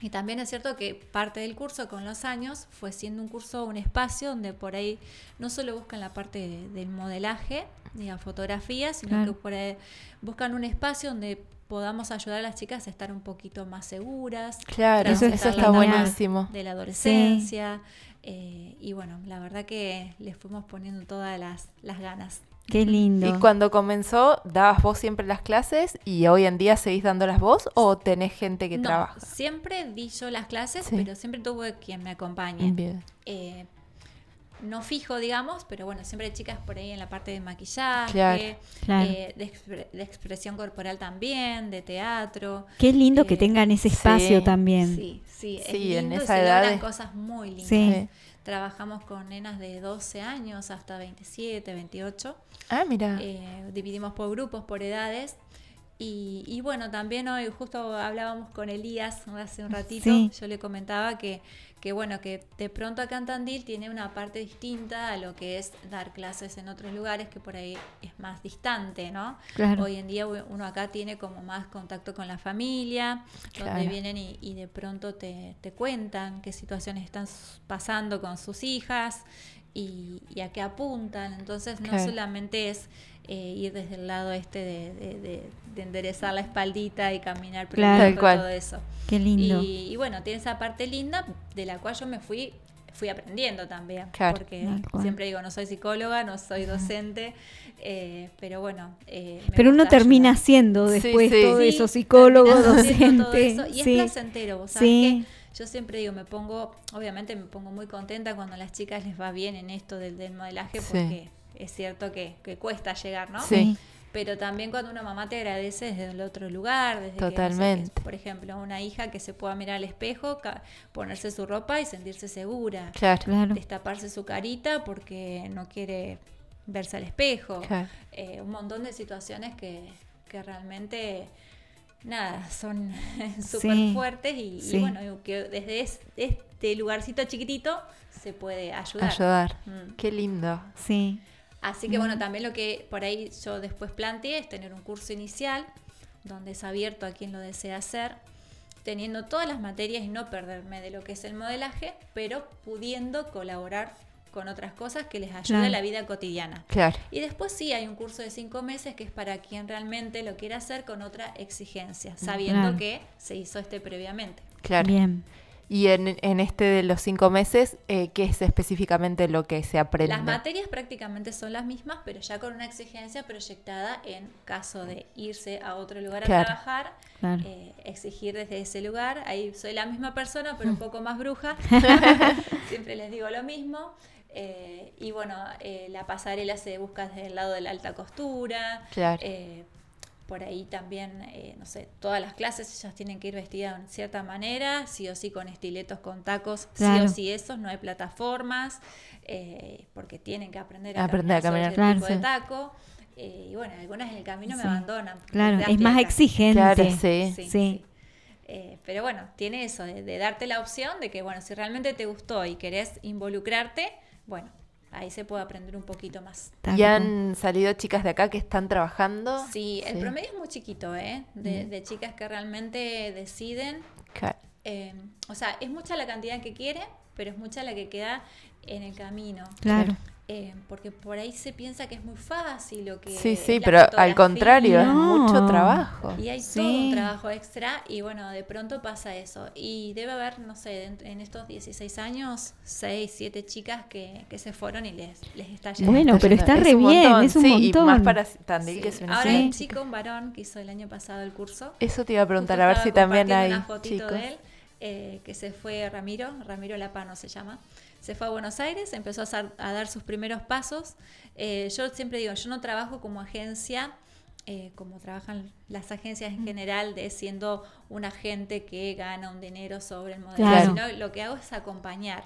Y también es cierto que parte del curso con los años fue siendo un curso, un espacio donde por ahí no solo buscan la parte de- del modelaje ni la fotografía, sino Claro. que por ahí buscan un espacio donde podamos ayudar a las chicas a estar un poquito más seguras. Claro, Eso está buenísimo. De la adolescencia. eh, y bueno, la verdad que les fuimos poniendo todas las, las ganas. Qué lindo. Y cuando comenzó, ¿dabas vos siempre las clases y hoy en día seguís dándolas vos o tenés gente que No, trabaja? Siempre di yo las clases, Sí. pero siempre tuve quien me acompañe. Bien. Eh, no fijo, digamos, pero bueno, siempre hay chicas por ahí en la parte de maquillaje, Claro. Claro. eh, de, expre- de expresión corporal también, de teatro. Qué lindo que tengan ese espacio sí, también. Sí, sí, es Sí, en lindo y esa se edad logran es- cosas muy lindas. Sí. Trabajamos con nenas de 12 años hasta 27, 28. Ah, mira. Eh, dividimos por grupos, por edades. Y, y bueno, también hoy justo hablábamos con Elías hace un ratito, Sí. yo le comentaba que, que bueno, que de pronto acá en Tandil tiene una parte distinta a lo que es dar clases en otros lugares que por ahí es más distante, ¿no? Claro. Hoy en día uno acá tiene como más contacto con la familia, donde vienen y, y de pronto te, te cuentan qué situaciones están pasando con sus hijas y, y a qué apuntan. Entonces no Claro. solamente es eh, ir desde el lado este de, de- de- de enderezar la espaldita y caminar por Claro. el todo eso. Qué lindo. Y, y bueno, tiene esa parte linda de la cual yo me fui fui aprendiendo también Claro. porque siempre digo no soy psicóloga no soy docente eh, pero bueno eh, Pero uno termina ayudar. siendo después sí. todo Sí, eso, psicólogo, todo docente. eso, y sí. es placentero, vos sabés Sí. que yo siempre digo, me pongo, obviamente me pongo muy contenta cuando a las chicas les va bien en esto del, del modelaje, Sí. porque es cierto que, que cuesta llegar, ¿no? Sí. Pero también cuando una mamá te agradece desde el otro lugar, desde que, no sé, Totalmente. que, por ejemplo, una hija que se pueda mirar al espejo, ca- ponerse su ropa y sentirse segura. Claro. Claro. Destaparse su carita porque no quiere verse al espejo. Claro. Eh, un montón de situaciones que, que realmente nada, son súper Sí, fuertes y, y bueno, que desde es- este lugarcito chiquitito se puede ayudar. Ayudar. Mm. Qué lindo. Sí. Así que bueno, también lo que por ahí yo después planteé es tener un curso inicial donde es abierto a quien lo desea hacer, teniendo todas las materias y no perderme de lo que es el modelaje, pero pudiendo colaborar con otras cosas que les ayude Claro. a la vida cotidiana. Claro. Y después sí hay un curso de cinco meses que es para quien realmente lo quiera hacer con otra exigencia, sabiendo Claro. que se hizo este previamente. Claro. Bien. Y en, en este de los cinco meses, eh, ¿qué es específicamente lo que se aprende? Las materias prácticamente son las mismas, pero ya con una exigencia proyectada en caso de irse a otro lugar Claro. a trabajar, Claro. eh, exigir desde ese lugar. Ahí soy la misma persona, pero un poco más bruja. Siempre les digo lo mismo. Eh, y bueno, eh, la pasarela se busca desde el lado de la alta costura. Claro. Eh, por ahí también, eh, no sé, todas las clases ellas tienen que ir vestidas de cierta manera, sí o sí con estiletos, con tacos, Claro. sí o sí esos, no hay plataformas, eh, porque tienen que aprender a Aprender a caminar, sobre caminar, tipo de taco. eh, y bueno, algunas en el camino me abandonan. Claro, es más exigente. Claro, sí. Sí, Sí. Eh, pero bueno, tiene eso, de, de darte la opción de que, bueno, si realmente te gustó y querés involucrarte, bueno, ahí se puede aprender un poquito más. ¿Y han salido chicas de acá que están trabajando? Sí, el Sí. promedio es muy chiquito, ¿eh? De, Mm. de chicas que realmente deciden. Claro. eh, o sea, es mucha la cantidad que quiere, pero es mucha la que queda en el camino. Claro. Eh, porque por ahí se piensa que es muy fácil lo que Sí, es sí, pero al contrario, es No. mucho trabajo. Y hay Sí. todo un trabajo extra y bueno, de pronto pasa eso. Y debe haber, no sé, en, en estos 16 años, 6, 7 chicas que, que se fueron y les, les está yendo. Bueno, pero yendo. está Es re un bien, montón, es un sí, montón. Y más para Tandil, Sí. que es una Ahora Sí. hay un chico, un varón, que hizo el año pasado el curso. Eso te iba a preguntar, a ver si también hay una fotito chicos. de él, eh, que se fue Ramiro, Ramiro Lapano se llama. Se fue a Buenos Aires, empezó a, sar- a dar sus primeros pasos. Eh, yo siempre digo, yo no trabajo como agencia, eh, como trabajan las agencias en general, de siendo un agente que gana un dinero sobre el modelo, Claro. sino lo que hago es acompañar.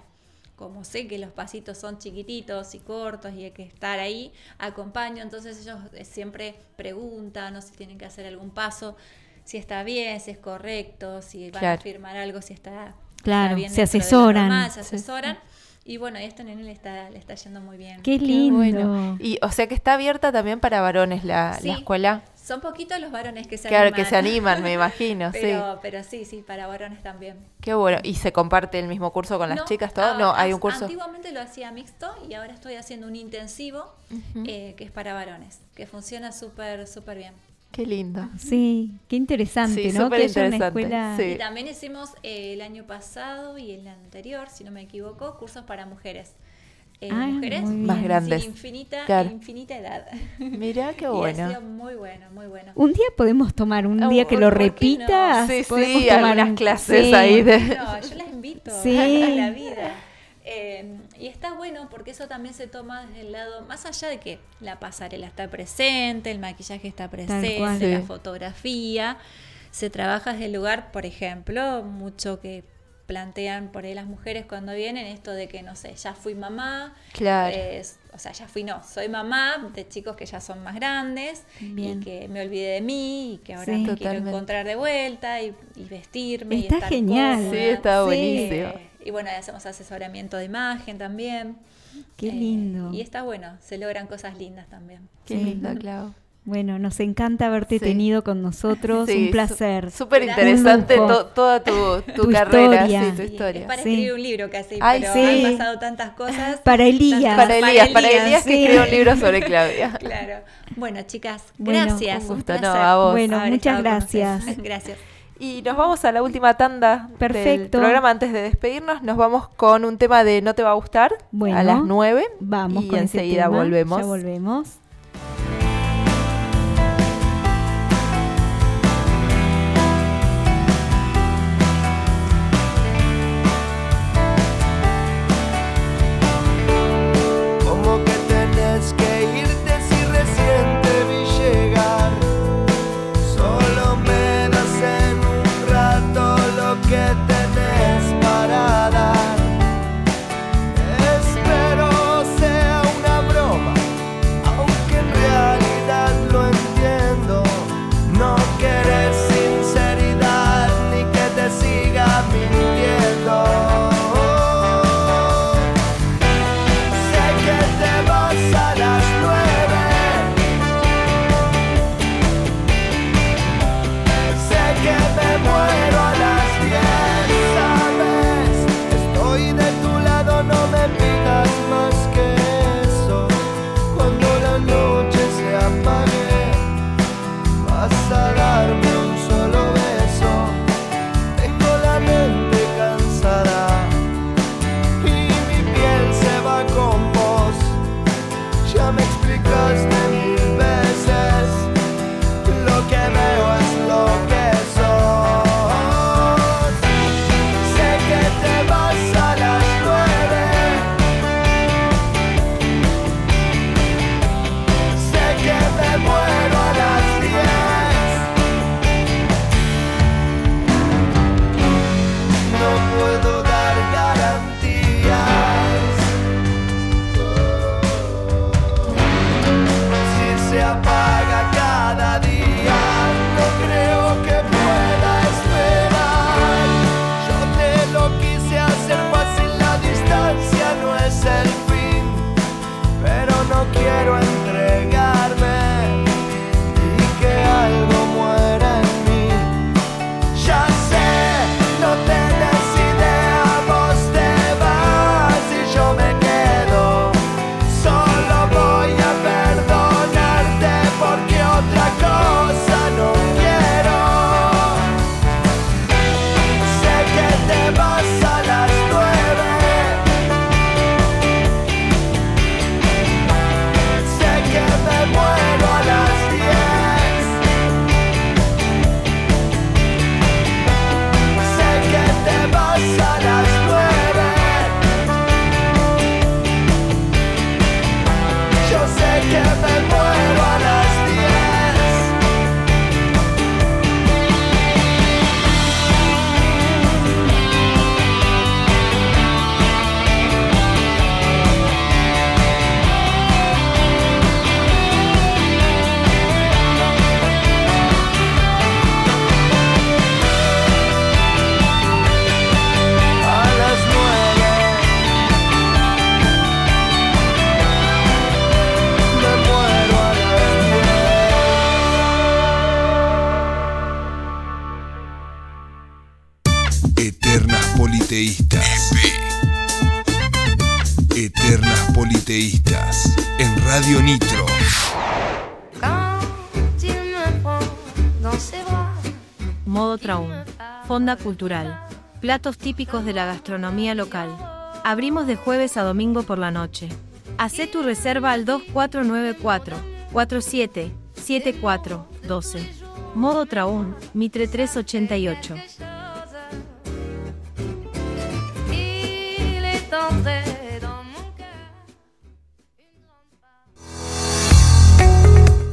Como sé que los pasitos son chiquititos y cortos y hay que estar ahí, acompaño. Entonces ellos eh, siempre preguntan o si tienen que hacer algún paso, si está bien, si es correcto, si van Claro. a firmar algo, si está, Claro, está bien se asesoran. se sí. Y bueno, este nene le está, le está yendo muy bien. Qué lindo. Bueno. Y o sea que está abierta también para varones la, Sí. la escuela. Son poquitos los varones que se Claro, animan. que se animan, me imagino, sí. pero, pero sí, sí, para varones también. Qué bueno. ¿Y se comparte el mismo curso con las No, chicas todo? ah, No, hay un curso. Antiguamente lo hacía mixto y ahora estoy haciendo un intensivo eh, que es para varones, que funciona súper, súper bien. Qué lindo. Sí, qué interesante, Sí, ¿no? súper Que haya una escuela. sí. Y también hicimos eh, el año pasado y el anterior, si no me equivoco, cursos para mujeres. Eh, Ah, mujeres. Más grandes. sin infinita, Claro. infinita edad. Mirá, qué Y ha bueno. sido muy bueno, muy bueno. Un día podemos tomar, un Oh, día que lo ¿por qué no? repitas. Sí, podemos sí, tomar algunas un- clases sí. ahí de... No, yo las invito Sí. a la vida. Eh, y está bueno porque eso también se toma desde el lado, más allá de que la pasarela está presente, el maquillaje está presente, cual. la fotografía, se trabaja desde el lugar, por ejemplo, mucho que plantean por ahí las mujeres cuando vienen esto de que, no sé, ya fui mamá, Claro. o sea, ya fui, no, soy mamá de chicos que ya son más grandes Bien. y que me olvidé de mí y que ahora Sí. me quiero encontrar de vuelta y, y vestirme. y Está estar genial. cómoda. Sí, está Sí. buenísimo. Eh, y bueno, hacemos asesoramiento de imagen también. Qué Eh, lindo. Y está bueno, se logran cosas lindas también. Qué Sí. linda, Clau. Bueno, nos encanta haberte Sí. tenido con nosotros. Sí, un placer. Súper interesante to- toda tu, tu Tu carrera, historia. sí, tu Sí, historia. Es para Sí. escribir un libro casi, Ay, pero sí. han pasado tantas cosas. Para Elías. tantas- Para Elías, para Elías que sí. escriba un libro sobre Claudia. Claro. Bueno, chicas, Bueno, gracias. un un gusto, no, a vos. Bueno, muchas gracias. Gracias. Y nos vamos a la última tanda del programa. Antes de despedirnos, nos vamos con un tema de No te va a gustar Bueno, a las 9. Vamos y con ese enseguida tema. volvemos. Ya volvemos. cultural. Platos típicos de la gastronomía local. Abrimos de jueves a domingo por la noche. Hacé tu reserva al 2494 47 74 12. Modo Traún, Mitre 388.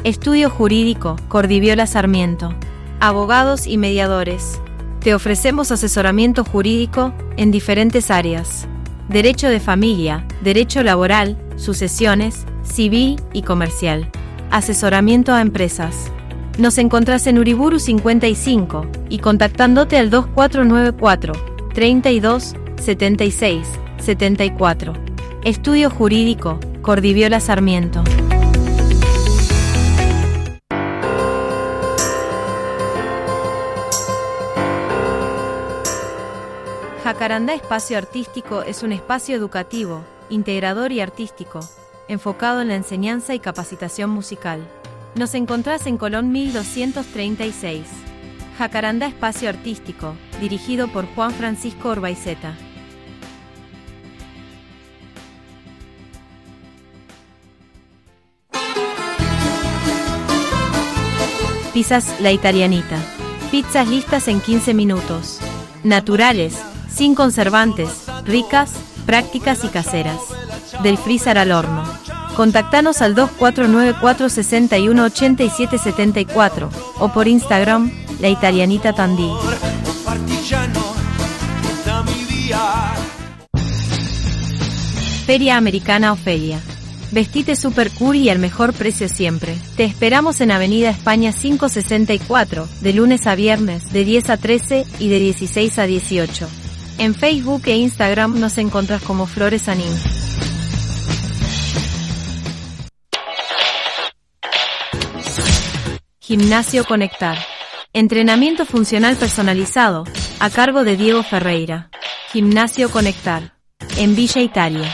Estudio Jurídico, Cordiviola Sarmiento. Abogados y mediadores. Te ofrecemos asesoramiento jurídico en diferentes áreas. Derecho de familia, derecho laboral, sucesiones, civil y comercial. Asesoramiento a empresas. Nos encontrás en Uriburu 55 y contactándote al 2494 32 76 74. Estudio Jurídico, Cordiviola Sarmiento. Jacarandá Espacio Artístico es un espacio educativo, integrador y artístico, enfocado en la enseñanza y capacitación musical. Nos encontrás en Colón 1236. Jacarandá Espacio Artístico, dirigido por Juan Francisco Orbaizeta. Pizzas La Italianita. Pizzas listas en 15 minutos. Naturales, sin conservantes, ricas, prácticas y caseras. Del freezer al horno. Contactanos al 2494 61 87 74 o por Instagram La Italianita via. Feria Americana Ofelia. Vestite super cool y al mejor precio siempre. Te esperamos en Avenida España 564, de lunes a viernes, de 10 a 13 y de 16 a 18. En Facebook e Instagram nos encontrás como Flores Anim. Gimnasio Conectar. Entrenamiento funcional personalizado, a cargo de Diego Ferreira. Gimnasio Conectar. En Villa Italia.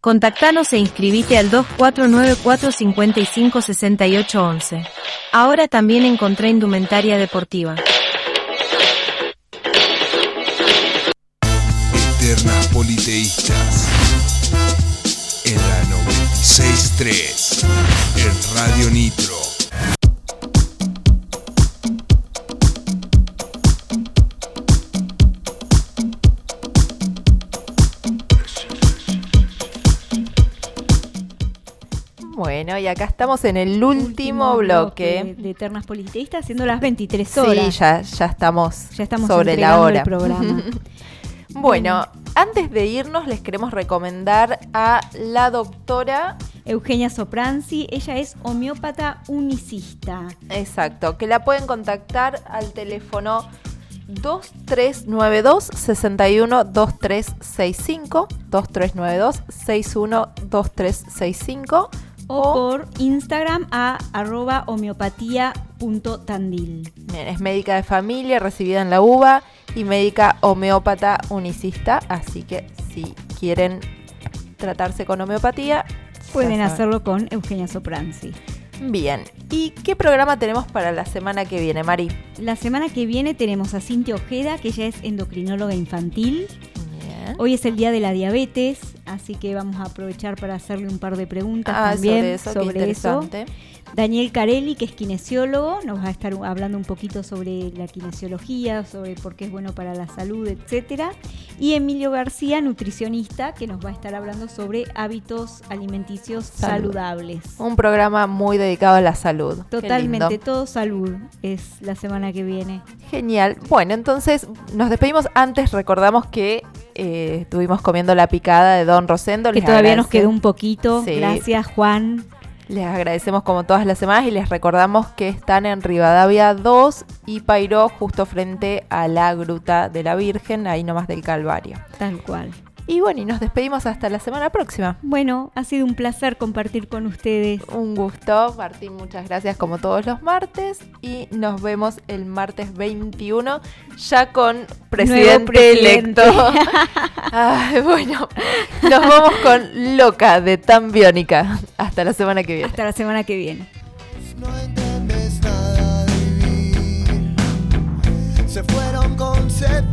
Contactanos e inscribite al 2494 55 68 11. Ahora también encontré indumentaria deportiva. Eternas Politeístas. En la 96.3. En Radio Nitro. Bueno, y acá estamos en el último, bloque. de Eternas Politeístas, siendo las 23 horas. Sí, ya, ya estamos, Ya estamos sobre la hora. el programa. bueno, antes de irnos les queremos recomendar a la doctora Eugenia Sopranzi, ella es homeópata unicista. Exacto, que la pueden contactar al teléfono 2392 61 2365 2392 61 2365 O por Instagram a arroba homeopatía.tandil. Bien, es médica de familia, recibida en la UBA y médica homeópata unicista, así que si quieren tratarse con homeopatía, Pueden hacerlo con Eugenia Sopranzi. Bien, ¿y qué programa tenemos para la semana que viene, Mari? La semana que viene tenemos a Cintia Ojeda, que ella es endocrinóloga infantil. Hoy es el día de la diabetes, así que vamos a aprovechar para hacerle un par de preguntas Ah, también sobre eso, sobre. Daniel Carelli, que es kinesiólogo, nos va a estar hablando un poquito sobre la kinesiología, sobre por qué es bueno para la salud, etcétera. Y Emilio García, nutricionista, que nos va a estar hablando sobre hábitos alimenticios Salud. saludables. Un programa muy dedicado a la salud. Totalmente, todo salud es la semana que viene. Genial. Bueno, entonces nos despedimos. Antes recordamos que eh, estuvimos comiendo la picada de Don Rosendo. Que Les todavía nos quedó un poquito. Sí. Gracias, Juan. Les agradecemos como todas las semanas y les recordamos que están en Rivadavia 2 y Pairó justo frente a la Gruta de la Virgen, ahí nomás del Calvario. Tal cual. Y bueno, y nos despedimos hasta la semana próxima. Bueno, ha sido un placer compartir con ustedes. Un gusto, Martín, muchas gracias como todos los martes. Y nos vemos el martes 21 ya con presidente, presidente. electo. Bueno, nos vamos con Loca de Tan Biónica. Hasta la semana que viene. Hasta la semana que viene. No entendés nada. Se fueron con conceptos.